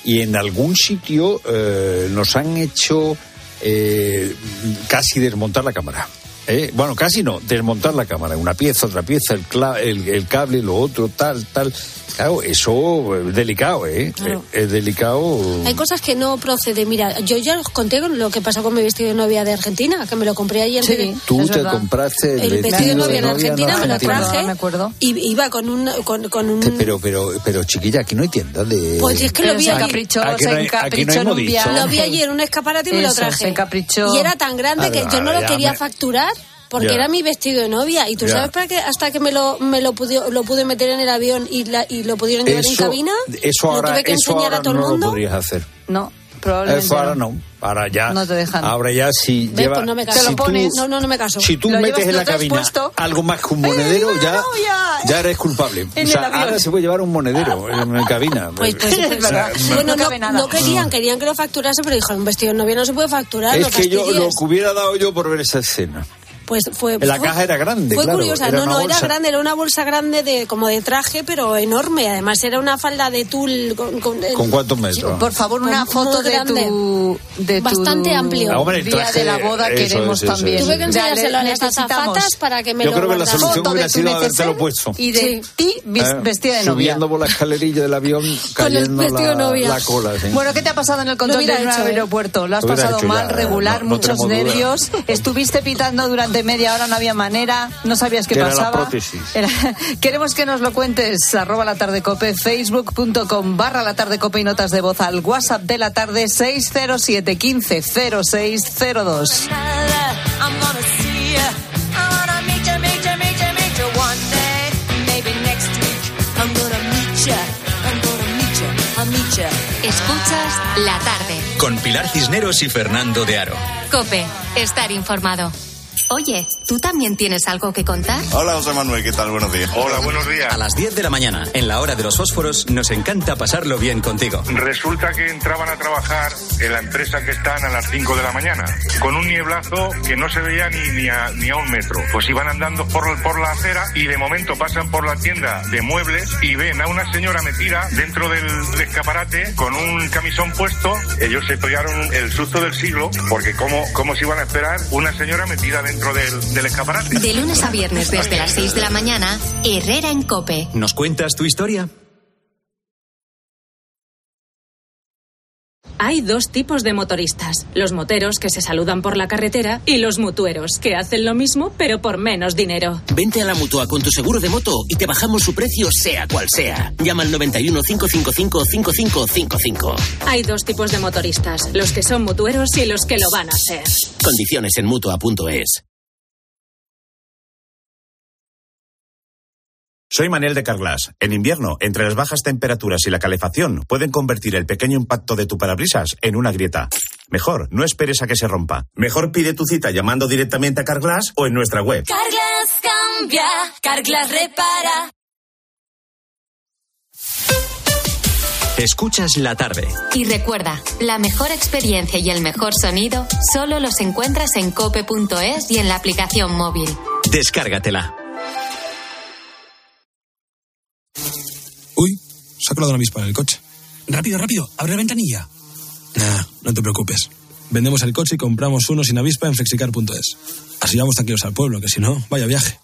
Y en algún sitio eh, nos han hecho eh, casi desmontar la cámara. ¿Eh? Bueno, casi no, desmontar la cámara, una pieza, otra pieza, el, el, el cable, lo otro, tal, tal. Claro, eso es delicado, ¿eh? Claro. Es delicado. Hay cosas que no proceden. Mira, yo ya os conté con lo que pasó con mi vestido de novia de Argentina, que me lo compré allí en Sí. Tú Es te verdad. compraste el, el vestido de novia en novia Argentina, me lo traje Me acuerdo. y iba con un, con, con un Pero, pero, pero, chiquilla, aquí no hay tienda de. Pues es que Pero lo vi se allí. encaprichó, Aquí no se no encaprichó en un viaje. Lo vi allí en un escaparate y me lo traje. se encaprichó. Y era tan grande que yo no lo quería me- facturar porque Ya. era mi vestido de novia. Y tú Ya. sabes para qué hasta que me lo, me lo, pude, lo pude meter en el avión y, la, y lo pudieron llevar en Eso, cabina. eso lo ahora, tuve que eso enseñar ahora a todo no el mundo. lo podrías hacer. No, probablemente Eso ahora no. Ahora ya. No te dejan. Ahora ya si ¿Ves? lleva. Pues no me caso. si Te lo tú- pones. No, no, no me caso. Si tú Lo metes llevas- en lo la cabina puesto. algo más que un monedero, ¡Ay, ya, ya eres culpable. En o sea, el avión. ahora se puede llevar un monedero en la cabina. <laughs> Pues, pues, <laughs> Es pues, verdad. Bueno, No no, nada. no querían, querían que lo facturase, pero dijo, un vestido de novia no se puede facturar. es que yo lo fastidies". que hubiera dado yo por ver esa escena. Pues fue. La fue- caja era grande, Fue claro, curiosa, no, no, bolsa. era grande, era una bolsa grande de como de traje, pero enorme. Además, era una falda de tul. ¿Con, con, ¿Con cuántos metros? Por favor, una foto de grande. tu, de tu Bastante amplio. Ah, hombre, el día de la boda eso queremos eso también. Tuve que enseñárselo a las azafatas para que me Yo lo creo que la solución foto hubiera de tu sido habértelo puesto. y de Sí. ti Eh, vestida de novia. Subiendo por la escalerilla del avión, <laughs> cayendo la, novia. la cola. sí. Bueno, ¿qué te ha pasado en el control del hecho, aeropuerto? ¿Lo has pasado mal, regular, muchos nervios? <laughs> ¿Estuviste pitando durante media hora, no había manera? ¿No sabías qué Que era la pasaba? prótesis. Era- <laughs> Queremos que nos lo cuentes. Arroba la tarde cope, facebook.com barra la tarde cope y notas de voz al WhatsApp de la tarde 607 15 0602. I'm gonna see ya. I wanna meet ya, meet ya, meet ya, meet ya one day. Maybe next week. I'm gonna meet ya. I'm gonna meet ya. I'll meet ya. Escuchas la tarde. Con Pilar Cisneros y Fernando de Aro. Cope, estar informado. Oye, ¿tú también tienes algo que contar? Hola José Manuel, ¿qué tal? Buenos días. Hola, buenos días. A las 10 de la mañana, en la hora de los fósforos, nos encanta pasarlo bien contigo. Resulta que entraban a trabajar en la empresa que están a las 5 de la mañana, con un nieblazo que no se veía ni, ni, a, ni a un metro. Pues iban andando por, por la acera y de momento pasan por la tienda de muebles y ven a una señora metida dentro del escaparate con un camisón puesto. Ellos se pegaron el susto del siglo, porque ¿cómo, cómo se iban a esperar una señora metida dentro del, del escaparate? De lunes a viernes desde las 6 de la mañana, Herrera en Cope. ¿Nos cuentas tu historia? Hay dos tipos de motoristas, los moteros que se saludan por la carretera y los mutueros que hacen lo mismo pero por menos dinero. Vente a la mutua con tu seguro de moto y te bajamos su precio sea cual sea. Llama al 91 555 5555. Hay dos tipos de motoristas, los que son mutueros y los que lo van a ser. Condiciones en mutua.es. Soy Manel de Carglass. En invierno, entre las bajas temperaturas y la calefacción, pueden convertir el pequeño impacto de tu parabrisas en una grieta. Mejor, no esperes a que se rompa. Mejor pide tu cita llamando directamente a Carglass o en nuestra web. Carglass cambia, Carglass repara. Escuchas la tarde. Y recuerda, la mejor experiencia y el mejor sonido solo los encuentras en cope.es y en la aplicación móvil. Descárgatela. Se ha colado una avispa en el coche. Rápido, rápido, abre la ventanilla. Nah, no te preocupes. Vendemos el coche y compramos uno sin avispa en flexicar.es. Así vamos tranquilos al pueblo, que si no, vaya viaje.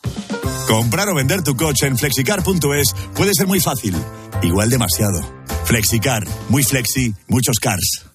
Comprar o vender tu coche en flexicar.es puede ser muy fácil. Igual demasiado. Flexicar, muy flexi, muchos cars.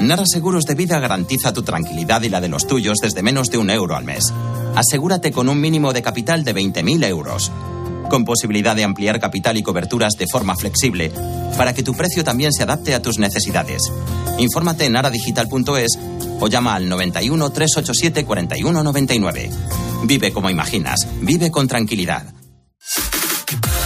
Nara Seguros de Vida garantiza tu tranquilidad y la de los tuyos desde menos de un euro al mes. Asegúrate con un mínimo de capital de 20.000 euros, con posibilidad de ampliar capital y coberturas de forma flexible, para que tu precio también se adapte a tus necesidades. Infórmate en aradigital.es o llama al 91 387 4199. Vive como imaginas, vive con tranquilidad.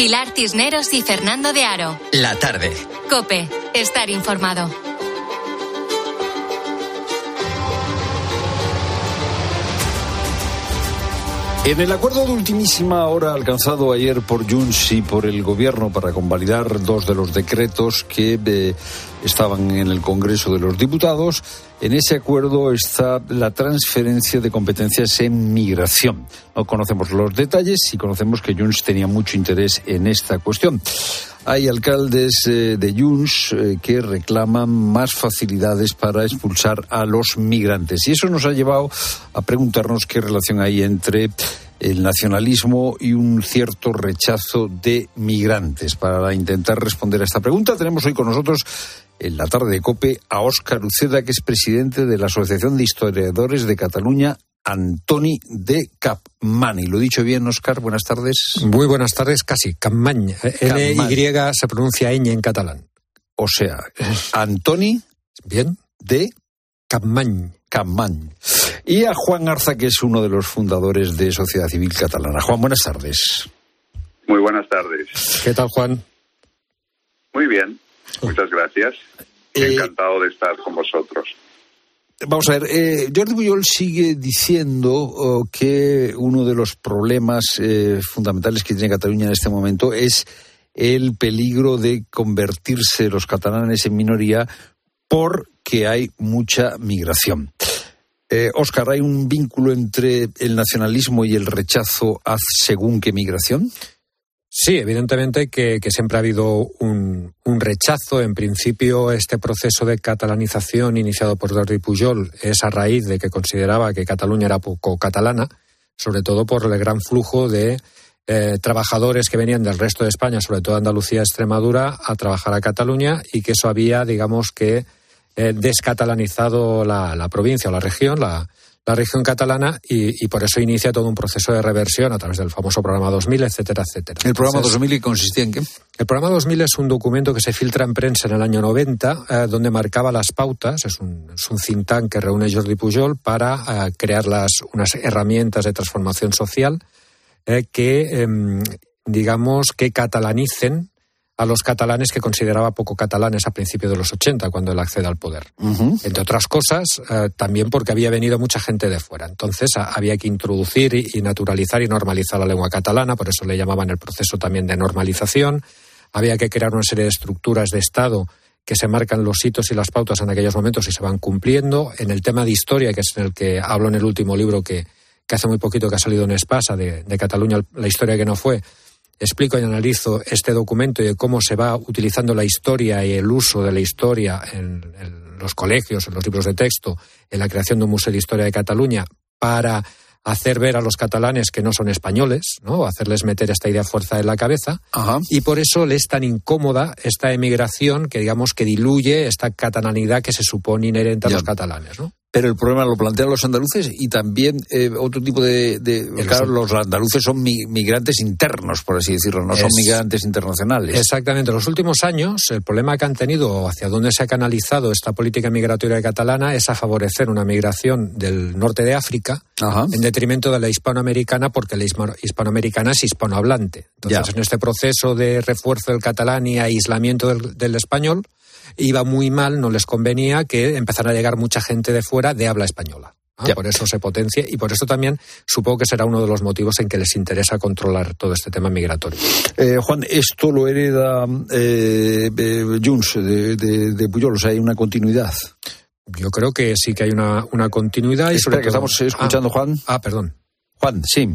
Pilar Tisneros y Fernando de Aro. La tarde. Cope, estar informado. En el acuerdo de ultimísima hora alcanzado ayer por Junts y por el Gobierno para convalidar dos de los decretos que eh, estaban en el Congreso de los Diputados, en ese acuerdo está la transferencia de competencias en migración. No conocemos los detalles y conocemos que Junts tenía mucho interés en esta cuestión. Hay alcaldes eh, de Junts eh, que reclaman más facilidades para expulsar a los migrantes. Y eso nos ha llevado a preguntarnos qué relación hay entre el nacionalismo y un cierto rechazo de migrantes. Para intentar responder a esta pregunta, tenemos hoy con nosotros en la tarde de COPE a Óscar Uceda, que es presidente de la Asociación de Historiadores de Cataluña, Antoni de Capmany. Lo he dicho bien, Óscar, buenas tardes. Muy buenas tardes, casi. Capmany. N-Y se pronuncia ñ en catalán. O sea, Antoni. Bien. De Capmany. Capmany. Y a Juan Arza, que es uno de los fundadores de Sociedad Civil Catalana. Juan, buenas tardes. Muy buenas tardes. ¿Qué tal, Juan? Muy bien. Muchas gracias. Encantado de estar con vosotros. Vamos a ver, eh, Jordi Puyol sigue diciendo oh, que uno de los problemas eh, fundamentales que tiene Cataluña en este momento es el peligro de convertirse los catalanes en minoría porque hay mucha migración. Oscar, eh, ¿hay un vínculo entre el nacionalismo y el rechazo a según qué migración? Sí, evidentemente que, siempre ha habido un, rechazo. En principio, este proceso de catalanización iniciado por Jordi Pujol es a raíz de que consideraba que Cataluña era poco catalana, sobre todo por el gran flujo de eh, trabajadores que venían del resto de España, sobre todo Andalucía, Extremadura, a trabajar a Cataluña y que eso había, digamos que, eh, descatalanizado la, provincia o la región, la, región catalana, y, por eso inicia todo un proceso de reversión a través del famoso programa 2000, etcétera, etcétera. ¿El programa 2000 consistía en qué? El programa 2000 es un documento que se filtra en prensa en el año 90, eh, donde marcaba las pautas, es un, es un think tank que reúne Jordi Pujol para eh, crear las, unas herramientas de transformación social que, em, digamos, que catalanicen a los catalanes que consideraba poco catalanes a principios de los 80, cuando él accede al poder. Entre otras cosas, eh, también porque había venido mucha gente de fuera. Entonces había que introducir y, naturalizar y normalizar la lengua catalana, por eso le llamaban el proceso también de normalización. Había que crear una serie de estructuras de Estado que se marcan los hitos y las pautas en aquellos momentos y se van cumpliendo. En el tema de historia, que es en el que hablo en el último libro que, hace muy poquito que ha salido en Espasa, de Cataluña, la historia que no fue, explico y analizo este documento y de cómo se va utilizando la historia y el uso de la historia en, los colegios, en los libros de texto, en la creación de un museo de historia de Cataluña para hacer ver a los catalanes que no son españoles, ¿no? hacerles meter esta idea fuerza en la cabeza. Y por eso le es tan incómoda esta emigración que digamos que diluye esta catalanidad que se supone inherente a los catalanes. ¿no? Pero el problema lo plantean los andaluces y también eh, otro tipo de... claro, los andaluces son migrantes internos, por así decirlo, no son migrantes internacionales. Exactamente. En los últimos años, el problema que han tenido, hacia dónde se ha canalizado esta política migratoria catalana, es a favorecer una migración del norte de África en detrimento de la hispanoamericana, porque la hispanoamericana es hispanohablante. Entonces, en este proceso de refuerzo del catalán y aislamiento del español, iba muy mal, no les convenía que empezara a llegar mucha gente de fuera de habla española. Por eso se potencia y por eso también supongo que será uno de los motivos en que les interesa controlar todo este tema migratorio. Eh, Juan, esto lo hereda eh, Junts de, de, Puyol, o sea, hay una continuidad. Yo creo que sí que hay una, una continuidad. y sobre que estamos escuchando, ah, Juan. Ah, perdón. Juan, sí.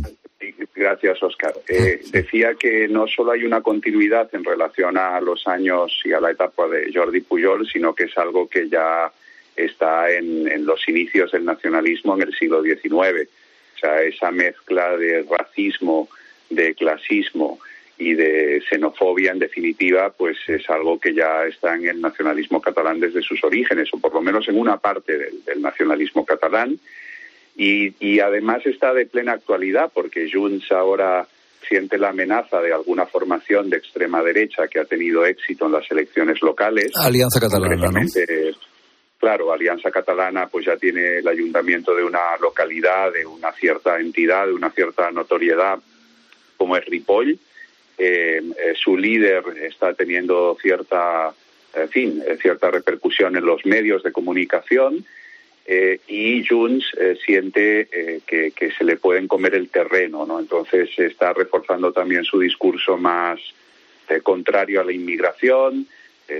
Gracias, Oscar. Eh, decía que no solo hay una continuidad en relación a los años y a la etapa de Jordi Pujol, sino que es algo que ya está en, los inicios del nacionalismo en el siglo XIX. O sea, esa mezcla de racismo, de clasismo y de xenofobia, en definitiva, pues es algo que ya está en el nacionalismo catalán desde sus orígenes, o por lo menos en una parte del nacionalismo catalán y, además está de plena actualidad porque Junts ahora siente la amenaza de alguna formación de extrema derecha que ha tenido éxito en las elecciones locales. Alianza Catalana, ¿no? Claro, Alianza Catalana pues ya tiene el ayuntamiento de una localidad, de una cierta entidad, de una cierta notoriedad como es Ripoll. Eh, eh, su líder está teniendo cierta, en fin, cierta repercusión en los medios de comunicación eh, y Junts eh, siente eh, que, se le pueden comer el terreno, ¿no? Entonces está reforzando también su discurso más contrario a la inmigración.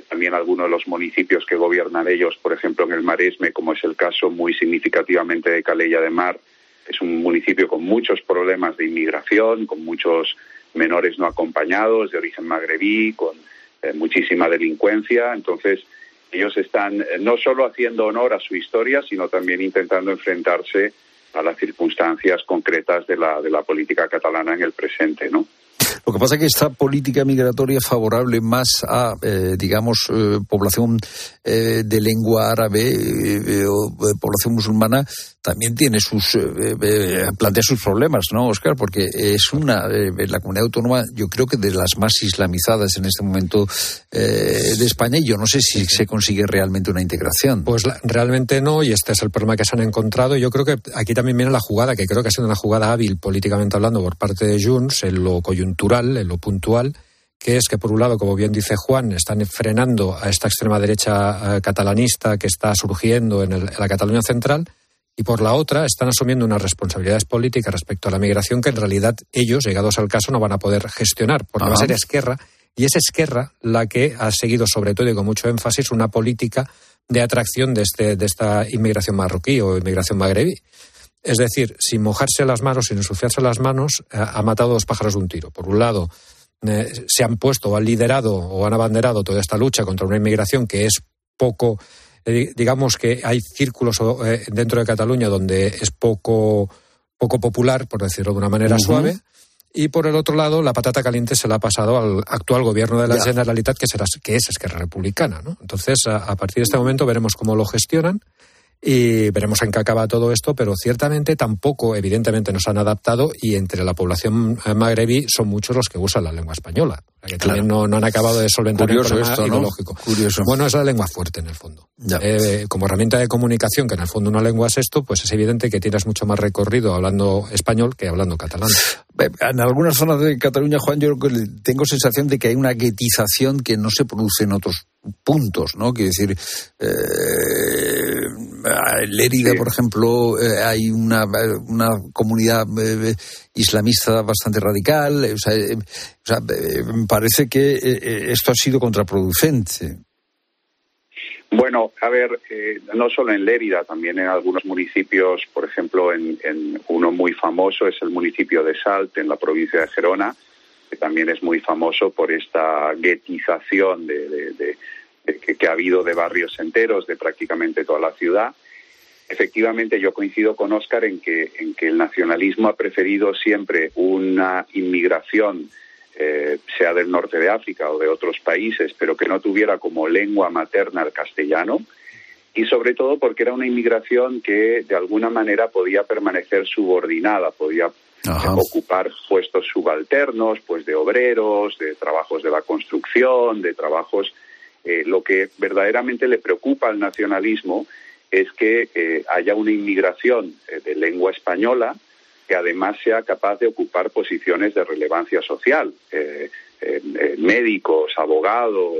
también algunos de los municipios que gobiernan ellos, por ejemplo en el Maresme, como es el caso muy significativamente de Calella de Mar, es un municipio con muchos problemas de inmigración, con muchos menores no acompañados de origen magrebí, con muchísima delincuencia. Entonces, ellos están eh, no solo haciendo honor a su historia, sino también intentando enfrentarse a las circunstancias concretas de la, de la política catalana en el presente, ¿no? Lo que pasa es que esta política migratoria favorable más a, eh, digamos, eh, población de lengua árabe o población musulmana también tiene sus plantea sus problemas, ¿no, Oscar? Porque es una la comunidad autónoma, yo creo que de las más islamizadas en este momento de España y yo no sé si se consigue realmente una integración. Pues realmente no y este es el problema que se han encontrado. Yo creo que aquí también viene la jugada, que creo que ha sido una jugada hábil políticamente hablando por parte de Junts en lo coyuntural en lo puntual, que es que, por un lado, como bien dice Juan, están frenando a esta extrema derecha eh, catalanista que está surgiendo en, la Cataluña central, y por la otra, están asumiendo unas responsabilidades políticas respecto a la migración que en realidad ellos, llegados al caso, no van a poder gestionar, porque va a ser Esquerra Y es Esquerra la que ha seguido, sobre todo y con mucho énfasis, una política de atracción de, este, de esta inmigración marroquí o inmigración magrebí. Es decir, sin mojarse las manos, sin ensuciarse las manos, eh, ha matado dos pájaros de un tiro. Por un lado, eh, se han puesto o han liderado o han abanderado toda esta lucha contra una inmigración que es poco, eh, digamos que hay círculos dentro de Cataluña donde es poco, poco popular, por decirlo de una manera suave. Y por el otro lado, la patata caliente se la ha pasado al actual gobierno de la Generalitat, que, será, que es Esquerra Republicana. ¿no? Entonces, a, partir de este momento veremos cómo lo gestionan y veremos en qué acaba todo esto, pero ciertamente tampoco, evidentemente, nos han adaptado y entre la población magrebí son muchos los que usan la lengua española, que también no, han acabado de solventar el problema esto, ideológico. Curioso. Bueno, es la lengua fuerte en el fondo. Eh, como herramienta de comunicación, que en el fondo una lengua es esto, pues es evidente que tienes mucho más recorrido hablando español que hablando catalán. En algunas zonas de Cataluña, Juan, yo tengo sensación de que hay una guetización que no se produce en otros puntos, ¿no? Quiero decir, eh, en Lérida, por ejemplo, eh, hay una, una comunidad eh, islamista bastante radical. O sea, o sea parece que esto ha sido contraproducente. Bueno, a ver, eh, no solo en Lérida, también en algunos municipios, por ejemplo, en, uno muy famoso es el municipio de Salt, en la provincia de Gerona, que también es muy famoso por esta guetización de, que, ha habido de barrios enteros, de prácticamente toda la ciudad. Efectivamente, yo coincido con Óscar en que, en que el nacionalismo ha preferido siempre una inmigración eh, sea del norte de África o de otros países, pero que no tuviera como lengua materna el castellano, y sobre todo porque era una inmigración que de alguna manera podía permanecer subordinada, podía ocupar puestos subalternos, pues de obreros, de trabajos de la construcción, de trabajos. Eh, lo que verdaderamente le preocupa al nacionalismo es que eh, haya una inmigración de lengua española que además sea capaz de ocupar posiciones de relevancia social. Eh, eh, eh, médicos, abogados,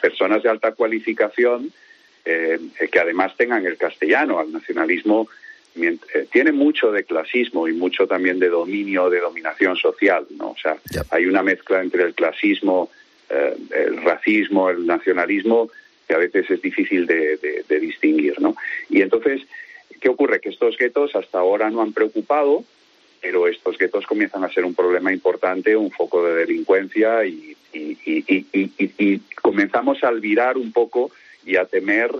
personas de alta cualificación que además tengan el castellano. Al nacionalismo tiene mucho de clasismo y mucho también de dominio, de dominación social. ¿no? O sea, hay una mezcla entre el clasismo, el racismo, el nacionalismo que a veces es difícil de, de distinguir. ¿no? Y entonces ¿Qué ocurre? Que estos guetos hasta ahora no han preocupado, pero estos guetos comienzan a ser un problema importante, un foco de delincuencia y, comenzamos a alvirar un poco y a temer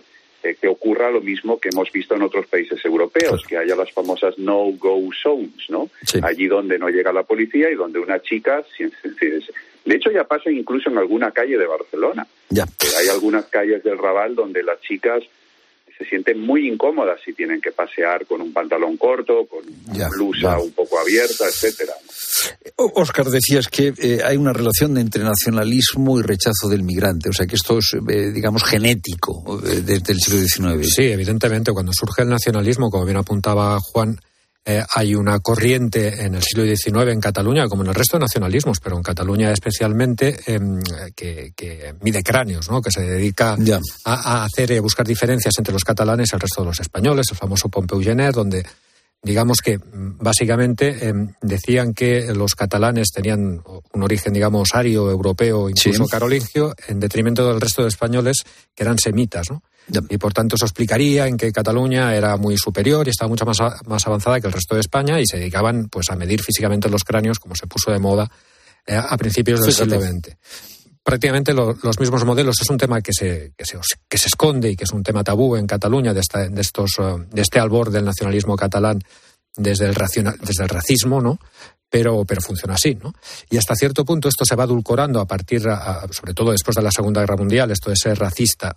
eh, que ocurra lo mismo que hemos visto en otros países europeos, que haya las famosas no-go zones, ¿no? Allí donde no llega la policía y donde una chica... De hecho, ya pasa incluso en alguna calle de Barcelona. Ya. Hay algunas calles del Raval donde las chicas se sienten muy incómodas si tienen que pasear con un pantalón corto, con una blusa un poco abierta, etcétera. Oscar, decías que eh, hay una relación entre nacionalismo y rechazo del migrante, o sea que esto es, eh, digamos, genético eh, desde el siglo XIX. Sí, evidentemente, cuando surge el nacionalismo, como bien apuntaba Juan, eh, hay una corriente en el siglo XIX en Cataluña, como en el resto de nacionalismos, pero en Cataluña especialmente, em, que, mide cráneos, ¿no? que se dedica a, hacer, eh, buscar diferencias entre los catalanes y el resto de los españoles, el famoso Pompeu Gener, donde digamos que mm, básicamente em, decían que los catalanes tenían un origen, digamos, ario, europeo, incluso carolingio, en detrimento del resto de españoles que eran semitas, ¿no? Y por tanto eso explicaría en que Cataluña era muy superior y estaba mucho más, más avanzada que el resto de España y se dedicaban pues a medir físicamente los cráneos como se puso de moda eh, a principios del siglo XX. Prácticamente los mismos modelos es un tema que se, que se, que se esconde y que es un tema tabú en Cataluña de, de, estos, eh, de este albor del nacionalismo catalán desde el, desde el racismo, ¿no? pero, pero funciona así, ¿no? Y hasta cierto punto esto se va adulcorando a partir, sobre todo después de la Segunda Guerra Mundial, esto de ser racista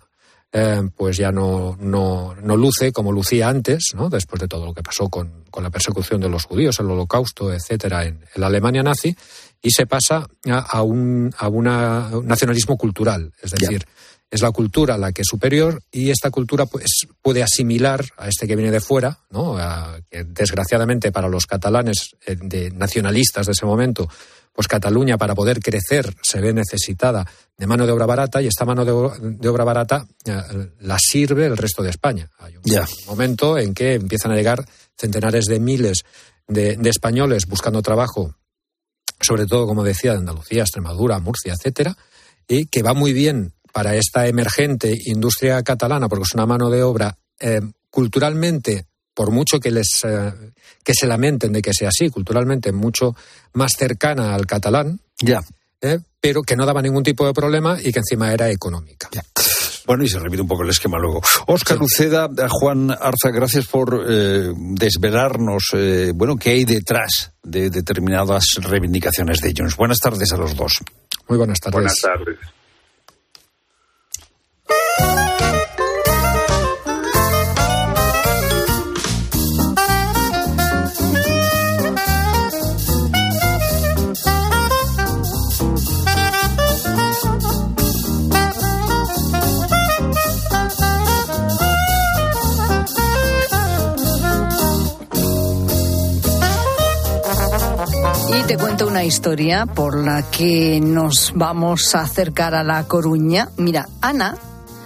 eh, pues ya no, no, no, luce como lucía antes, ¿no? después de todo lo que pasó con, con la persecución de los judíos, el holocausto, etcétera, en, la Alemania nazi, y se pasa a, un a una, nacionalismo cultural, es decir, es la cultura la que es superior y esta cultura pues, puede asimilar a este que viene de fuera, ¿no? que desgraciadamente para los catalanes eh, de nacionalistas de ese momento pues Cataluña para poder crecer se ve necesitada de mano de obra barata y esta mano de, obra barata eh, la sirve el resto de España. Hay un momento en que empiezan a llegar centenares de miles de, españoles buscando trabajo sobre todo, como decía, de Andalucía, Extremadura, Murcia, etcétera, y que va muy bien para esta emergente industria catalana, porque es una mano de obra eh, culturalmente, por mucho que les eh, que se lamenten de que sea así, culturalmente mucho más cercana al catalán, ya, eh, pero que no daba ningún tipo de problema y que encima era económica. Bueno, y se repite un poco el esquema luego. Óscar Luceda, Juan Arza, gracias por eh, desvelarnos, eh, bueno, qué hay detrás de determinadas reivindicaciones de Jones. Buenas tardes a los dos. Muy buenas tardes. Buenas tardes. Te cuento una historia por la que nos vamos a acercar a La Coruña. Mira, Ana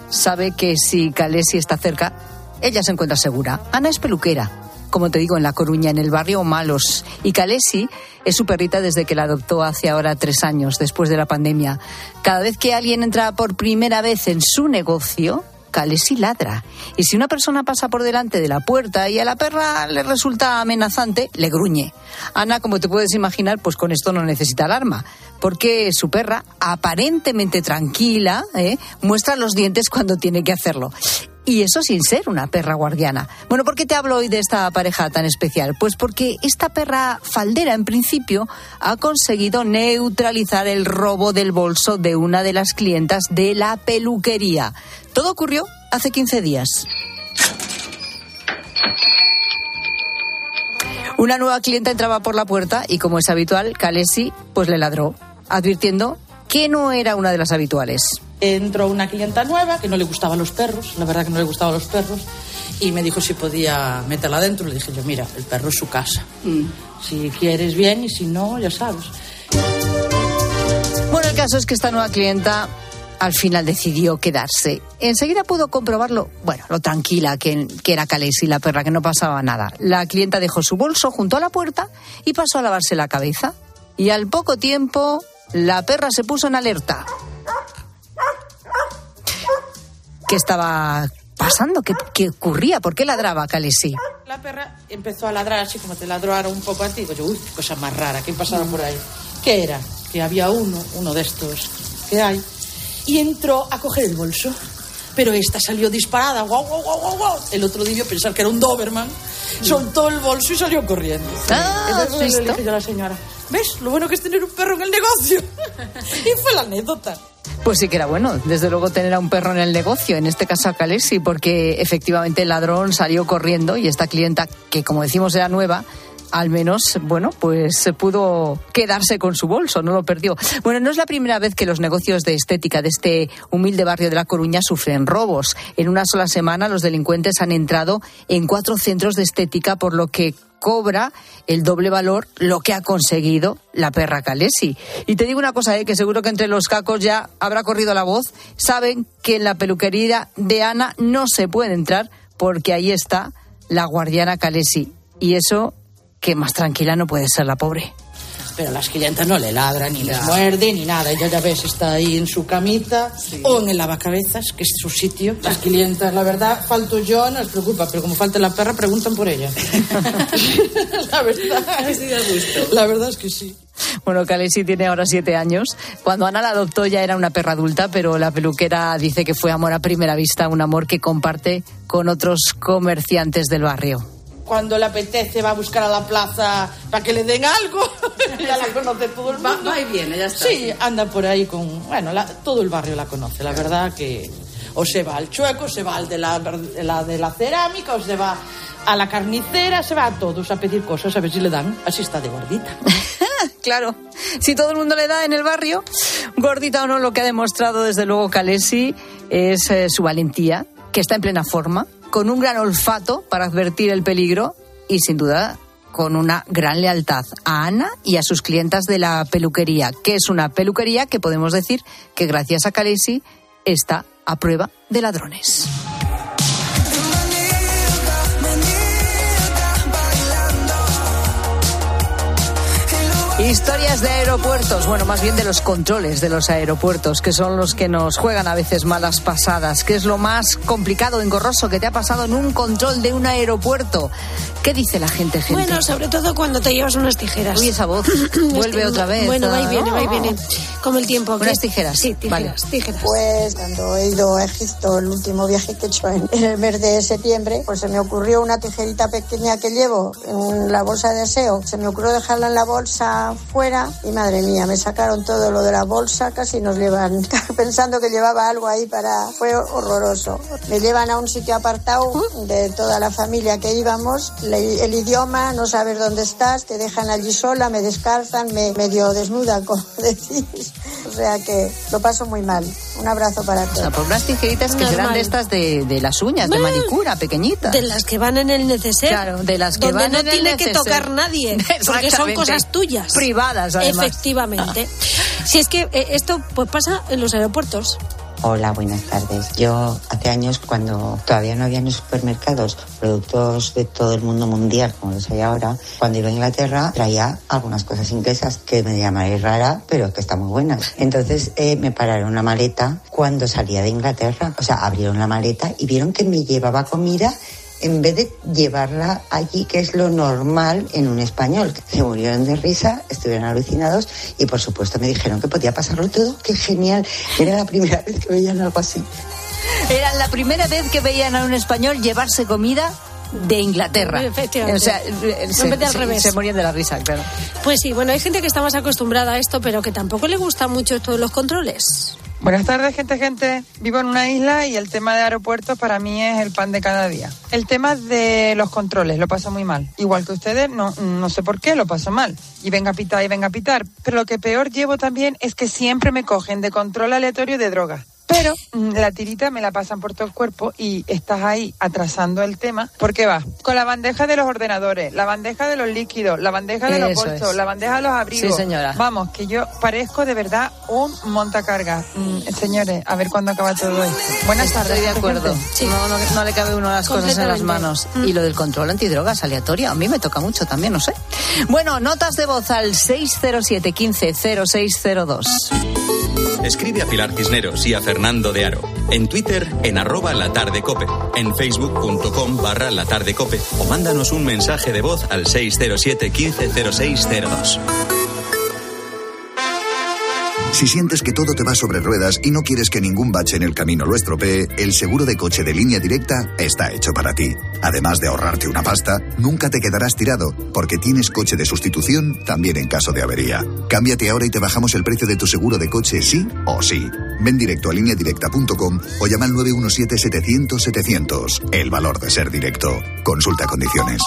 sabe que si Calesi está cerca, ella se encuentra segura. Ana es peluquera, como te digo, en La Coruña, en el barrio Malos. Y Calesi es su perrita desde que la adoptó hace ahora tres años, después de la pandemia. Cada vez que alguien entra por primera vez en su negocio, Calesi ladra. Y si una persona pasa por delante de la puerta y a la perra le resulta amenazante, le gruñe. Ana, como te puedes imaginar, pues con esto no necesita alarma, porque su perra, aparentemente tranquila, ¿eh? muestra los dientes cuando tiene que hacerlo. Y eso sin ser una perra guardiana. Bueno, ¿por qué te hablo hoy de esta pareja tan especial? Pues porque esta perra faldera, en principio, ha conseguido neutralizar el robo del bolso de una de las clientas de la peluquería. Todo ocurrió hace 15 días. Una nueva clienta entraba por la puerta y, como es habitual, Calesi pues le ladró, advirtiendo que no era una de las habituales. Entró una clienta nueva que no le gustaban los perros, la verdad que no le gustaban los perros, y me dijo si podía meterla dentro. Le dije yo, mira, el perro es su casa. Si quieres bien y si no, ya sabes. Bueno, el caso es que esta nueva clienta al final decidió quedarse. Enseguida pudo comprobarlo, bueno, lo tranquila que, que era Calesi, la perra, que no pasaba nada. La clienta dejó su bolso junto a la puerta y pasó a lavarse la cabeza. Y al poco tiempo, la perra se puso en alerta. ¿Qué estaba pasando? ¿Qué, qué ocurría? ¿Por qué ladraba Calesi? La perra empezó a ladrar así como te ladró ahora un poco a ti. Digo yo, uy, cosa más rara, ¿qué pasaba por ahí? ¿Qué era? Que había uno, uno de estos que hay, y entró a coger el bolso. Pero esta salió disparada, guau, guau, guau, guau, guau. El otro debió pensar que era un Doberman, soltó el bolso y salió corriendo. Ah, Entonces le yo a la señora, ¿ves? Lo bueno que es tener un perro en el negocio. <laughs> y fue la anécdota. Pues sí que era bueno, desde luego tener a un perro en el negocio, en este caso a Calesi, porque efectivamente el ladrón salió corriendo y esta clienta, que como decimos era nueva, al menos, bueno, pues pudo quedarse con su bolso, no lo perdió. Bueno, no es la primera vez que los negocios de estética de este humilde barrio de La Coruña sufren robos. En una sola semana los delincuentes han entrado en cuatro centros de estética, por lo que cobra el doble valor lo que ha conseguido la perra Calesi. Y te digo una cosa, eh, que seguro que entre los cacos ya habrá corrido la voz. Saben que en la peluquería de Ana no se puede entrar porque ahí está la guardiana Calesi. Y eso que más tranquila no puede ser la pobre. Pero las clientas no le ladran, ni les muerden, ni nada. Ella ya ves, está ahí en su camita o en el lavacabezas, que es su sitio. Las clientas, la verdad, falto yo, no les preocupa, pero como falta la perra, preguntan por ella. <laughs> la verdad. La verdad es que sí. Bueno, Calesi tiene ahora siete años. Cuando Ana la adoptó ya era una perra adulta, pero la peluquera dice que fue amor a primera vista, un amor que comparte con otros comerciantes del barrio. Cuando le apetece va a buscar a la plaza para que le den algo. <laughs> ya la conoce todo el mundo. Va y viene, ya está. Sí, anda por ahí con... Bueno, la- todo el barrio la conoce, la verdad que... O se va al chueco, o se va al de la, de la, de la cerámica, o se va a la carnicera, se va a todos a pedir cosas, a ver si le dan. Así está de gordita. <laughs> claro, si todo el mundo le da en el barrio, gordita o no, lo que ha demostrado desde luego Calesi es eh, su valentía, que está en plena forma, con un gran olfato para advertir el peligro y sin duda con una gran lealtad a Ana y a sus clientas de la peluquería, que es una peluquería que podemos decir que gracias a Calesi está a prueba de ladrones. Historias de aeropuertos, bueno, más bien de los controles de los aeropuertos, que son los que nos juegan a veces malas pasadas. ¿Qué es lo más complicado, engorroso que te ha pasado en un control de un aeropuerto? ¿Qué dice la gente, gente? Bueno, sobre todo cuando te llevas unas tijeras. Uy, esa voz <clears throat> vuelve otra vez. Bueno, va y viene, va y viene. Como el tiempo. Unas tijeras. Sí, tijeras, tijeras. Pues cuando he ido a Egipto, el último viaje que he hecho en, en el mes de septiembre, pues se me ocurrió una tijerita pequeña que llevo en la bolsa de aseo. Se me ocurrió dejarla en la bolsa fuera y madre mía, me sacaron todo lo de la bolsa, casi nos llevan <laughs> pensando que llevaba algo ahí para... Fue horroroso. Me llevan a un sitio apartado de toda la familia que íbamos, le- el idioma, no sabes dónde estás, te dejan allí sola, me descalzan, me medio desnuda, como <laughs> decís. O sea que lo paso muy mal. Un abrazo para O todos. sea, por unas tijeritas que serán de estas de, de las uñas, de manicura, pequeñitas. De las que van en el neceser. Claro, de las que donde van no en el tiene que neceser. tocar nadie. <laughs> Porque son cosas tuyas. Privadas, además. Efectivamente. Si es que eh, esto pues pasa en los aeropuertos. Hola, buenas tardes. Yo hace años, cuando todavía no había en los supermercados productos de todo el mundo mundial como los hay ahora, cuando iba a Inglaterra traía algunas cosas inglesas que me llamaréis rara, pero que están muy buenas. Entonces eh, me pararon la maleta cuando salía de Inglaterra. O sea, abrieron la maleta y vieron que me llevaba comida en vez de llevarla allí, que es lo normal en un español. Se murieron de risa, estuvieron alucinados y por supuesto me dijeron que podía pasarlo todo. ¡Qué genial! Era la primera vez que veían algo así. Era la primera vez que veían a un español llevarse comida de Inglaterra. Efectivamente. O sea, se, al se- revés. se morían de la risa, claro. Pues sí, bueno, hay gente que está más acostumbrada a esto, pero que tampoco le gusta mucho esto de los controles. Buenas tardes, gente, gente. Vivo en una isla y el tema de aeropuertos para mí es el pan de cada día. El tema de los controles lo paso muy mal. Igual que ustedes, no, no sé por qué, lo paso mal. Y venga a pitar y venga a pitar. Pero lo que peor llevo también es que siempre me cogen de control aleatorio de drogas. Pero mm, la tirita me la pasan por todo el cuerpo y estás ahí atrasando el tema. porque va? Con la bandeja de los ordenadores, la bandeja de los líquidos, la bandeja de los bolsos, es. la bandeja de los abrigos. Sí, señora. Vamos, que yo parezco de verdad un montacargas. Mm, señores, a ver cuándo acaba todo esto. Buenas tardes. Estoy de acuerdo. No, no, no le cabe uno las cosas en las manos. Y lo del control antidrogas aleatorio, a mí me toca mucho también, no sé. Bueno, notas de voz al 607 15 0602. Escribe a Pilar Cisneros y a Fernando de Aro. En Twitter, en arroba latardecope. En facebook.com barra latardecope. O mándanos un mensaje de voz al 607 150602. Si sientes que todo te va sobre ruedas y no quieres que ningún bache en el camino lo estropee, el seguro de coche de línea directa está hecho para ti. Además de ahorrarte una pasta, nunca te quedarás tirado, porque tienes coche de sustitución también en caso de avería. Cámbiate ahora y te bajamos el precio de tu seguro de coche sí o sí. Ven directo a lineadirecta.com o llama al 917-700-700. El valor de ser directo. Consulta condiciones.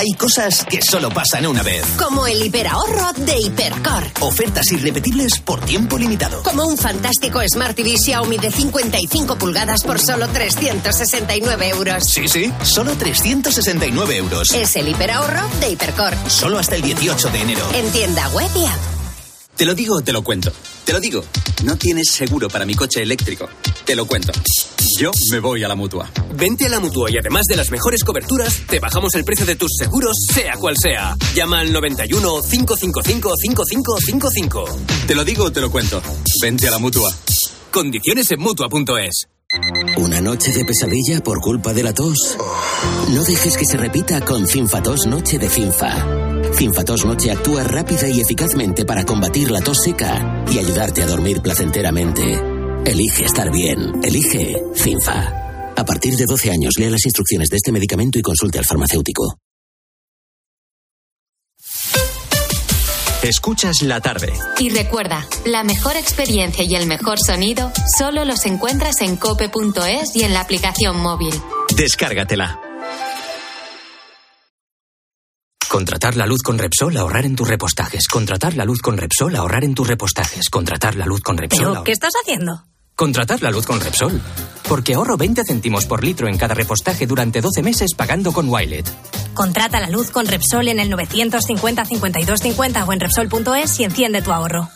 Hay cosas que solo pasan una vez. Como el hiperahorro de Hipercor. Ofertas irrepetibles por tiempo limitado. Como un fantástico Smart TV Xiaomi de 55 pulgadas por solo 369 euros. Sí, sí, solo 369 euros. Es el hiperahorro de Hipercor. Solo hasta el 18 de enero. En tienda web y app. Te lo digo o te lo cuento. Te lo digo. No tienes seguro para mi coche eléctrico. Te lo cuento. Yo me voy a la mutua. Vente a la mutua y además de las mejores coberturas, te bajamos el precio de tus seguros, sea cual sea. Llama al 91 555 5555. Te lo digo o te lo cuento. Vente a la mutua. Condiciones en mutua.es. ¿Una noche de pesadilla por culpa de la tos? No dejes que se repita con Cinfatos Noche de Cinfa. Cinfatos Noche actúa rápida y eficazmente para combatir la tos seca y ayudarte a dormir placenteramente. Elige estar bien. Elige Cinfa. A partir de 12 años, lea las instrucciones de este medicamento y consulte al farmacéutico. Escuchas la tarde. Y recuerda, la mejor experiencia y el mejor sonido solo los encuentras en cope.es y en la aplicación móvil. Descárgatela. Contratar la luz con Repsol, ahorrar en tus repostajes. Contratar la luz con Repsol, ahorrar en tus repostajes. Contratar la luz con Repsol. ¿Pero qué estás haciendo? Contratar la luz con Repsol. Porque ahorro 20 céntimos por litro en cada repostaje durante 12 meses pagando con Wilet. Contrata la luz con Repsol en el 950 52 50 o en Repsol.es y enciende tu ahorro.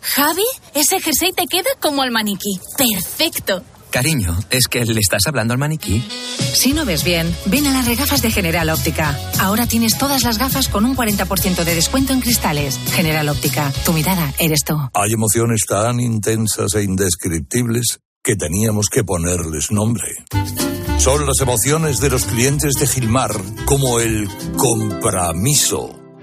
Javi, ese jersey te queda como al maniquí. Perfecto. Cariño, ¿es que le estás hablando al maniquí? Si no ves bien, ven a las regafas de General Óptica. Ahora tienes todas las gafas con un 40% de descuento en cristales. General Óptica, tu mirada eres tú. Hay emociones tan intensas e indescriptibles que teníamos que ponerles nombre. Son las emociones de los clientes de Gilmar, como el compromiso.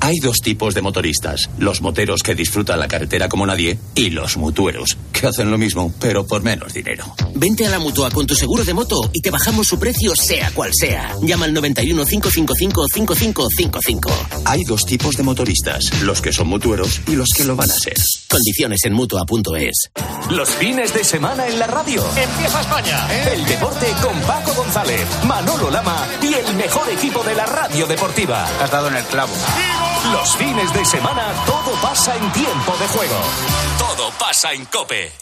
Hay dos tipos de motoristas, los moteros que disfrutan la carretera como nadie y los mutueros, que hacen lo mismo, pero por menos dinero. Vente a la mutua con tu seguro de moto y te bajamos su precio sea cual sea. Llama al 91 555 5555. Hay dos tipos de motoristas, los que son mutueros y los que lo van a ser. Condiciones en mutua.es. Los fines de semana en la radio. Empieza España. El deporte con Paco González, Manolo Lama y el mejor equipo de la radio deportiva. Has dado en el clavo. Los fines de semana todo pasa en tiempo de juego. Todo pasa en Cope.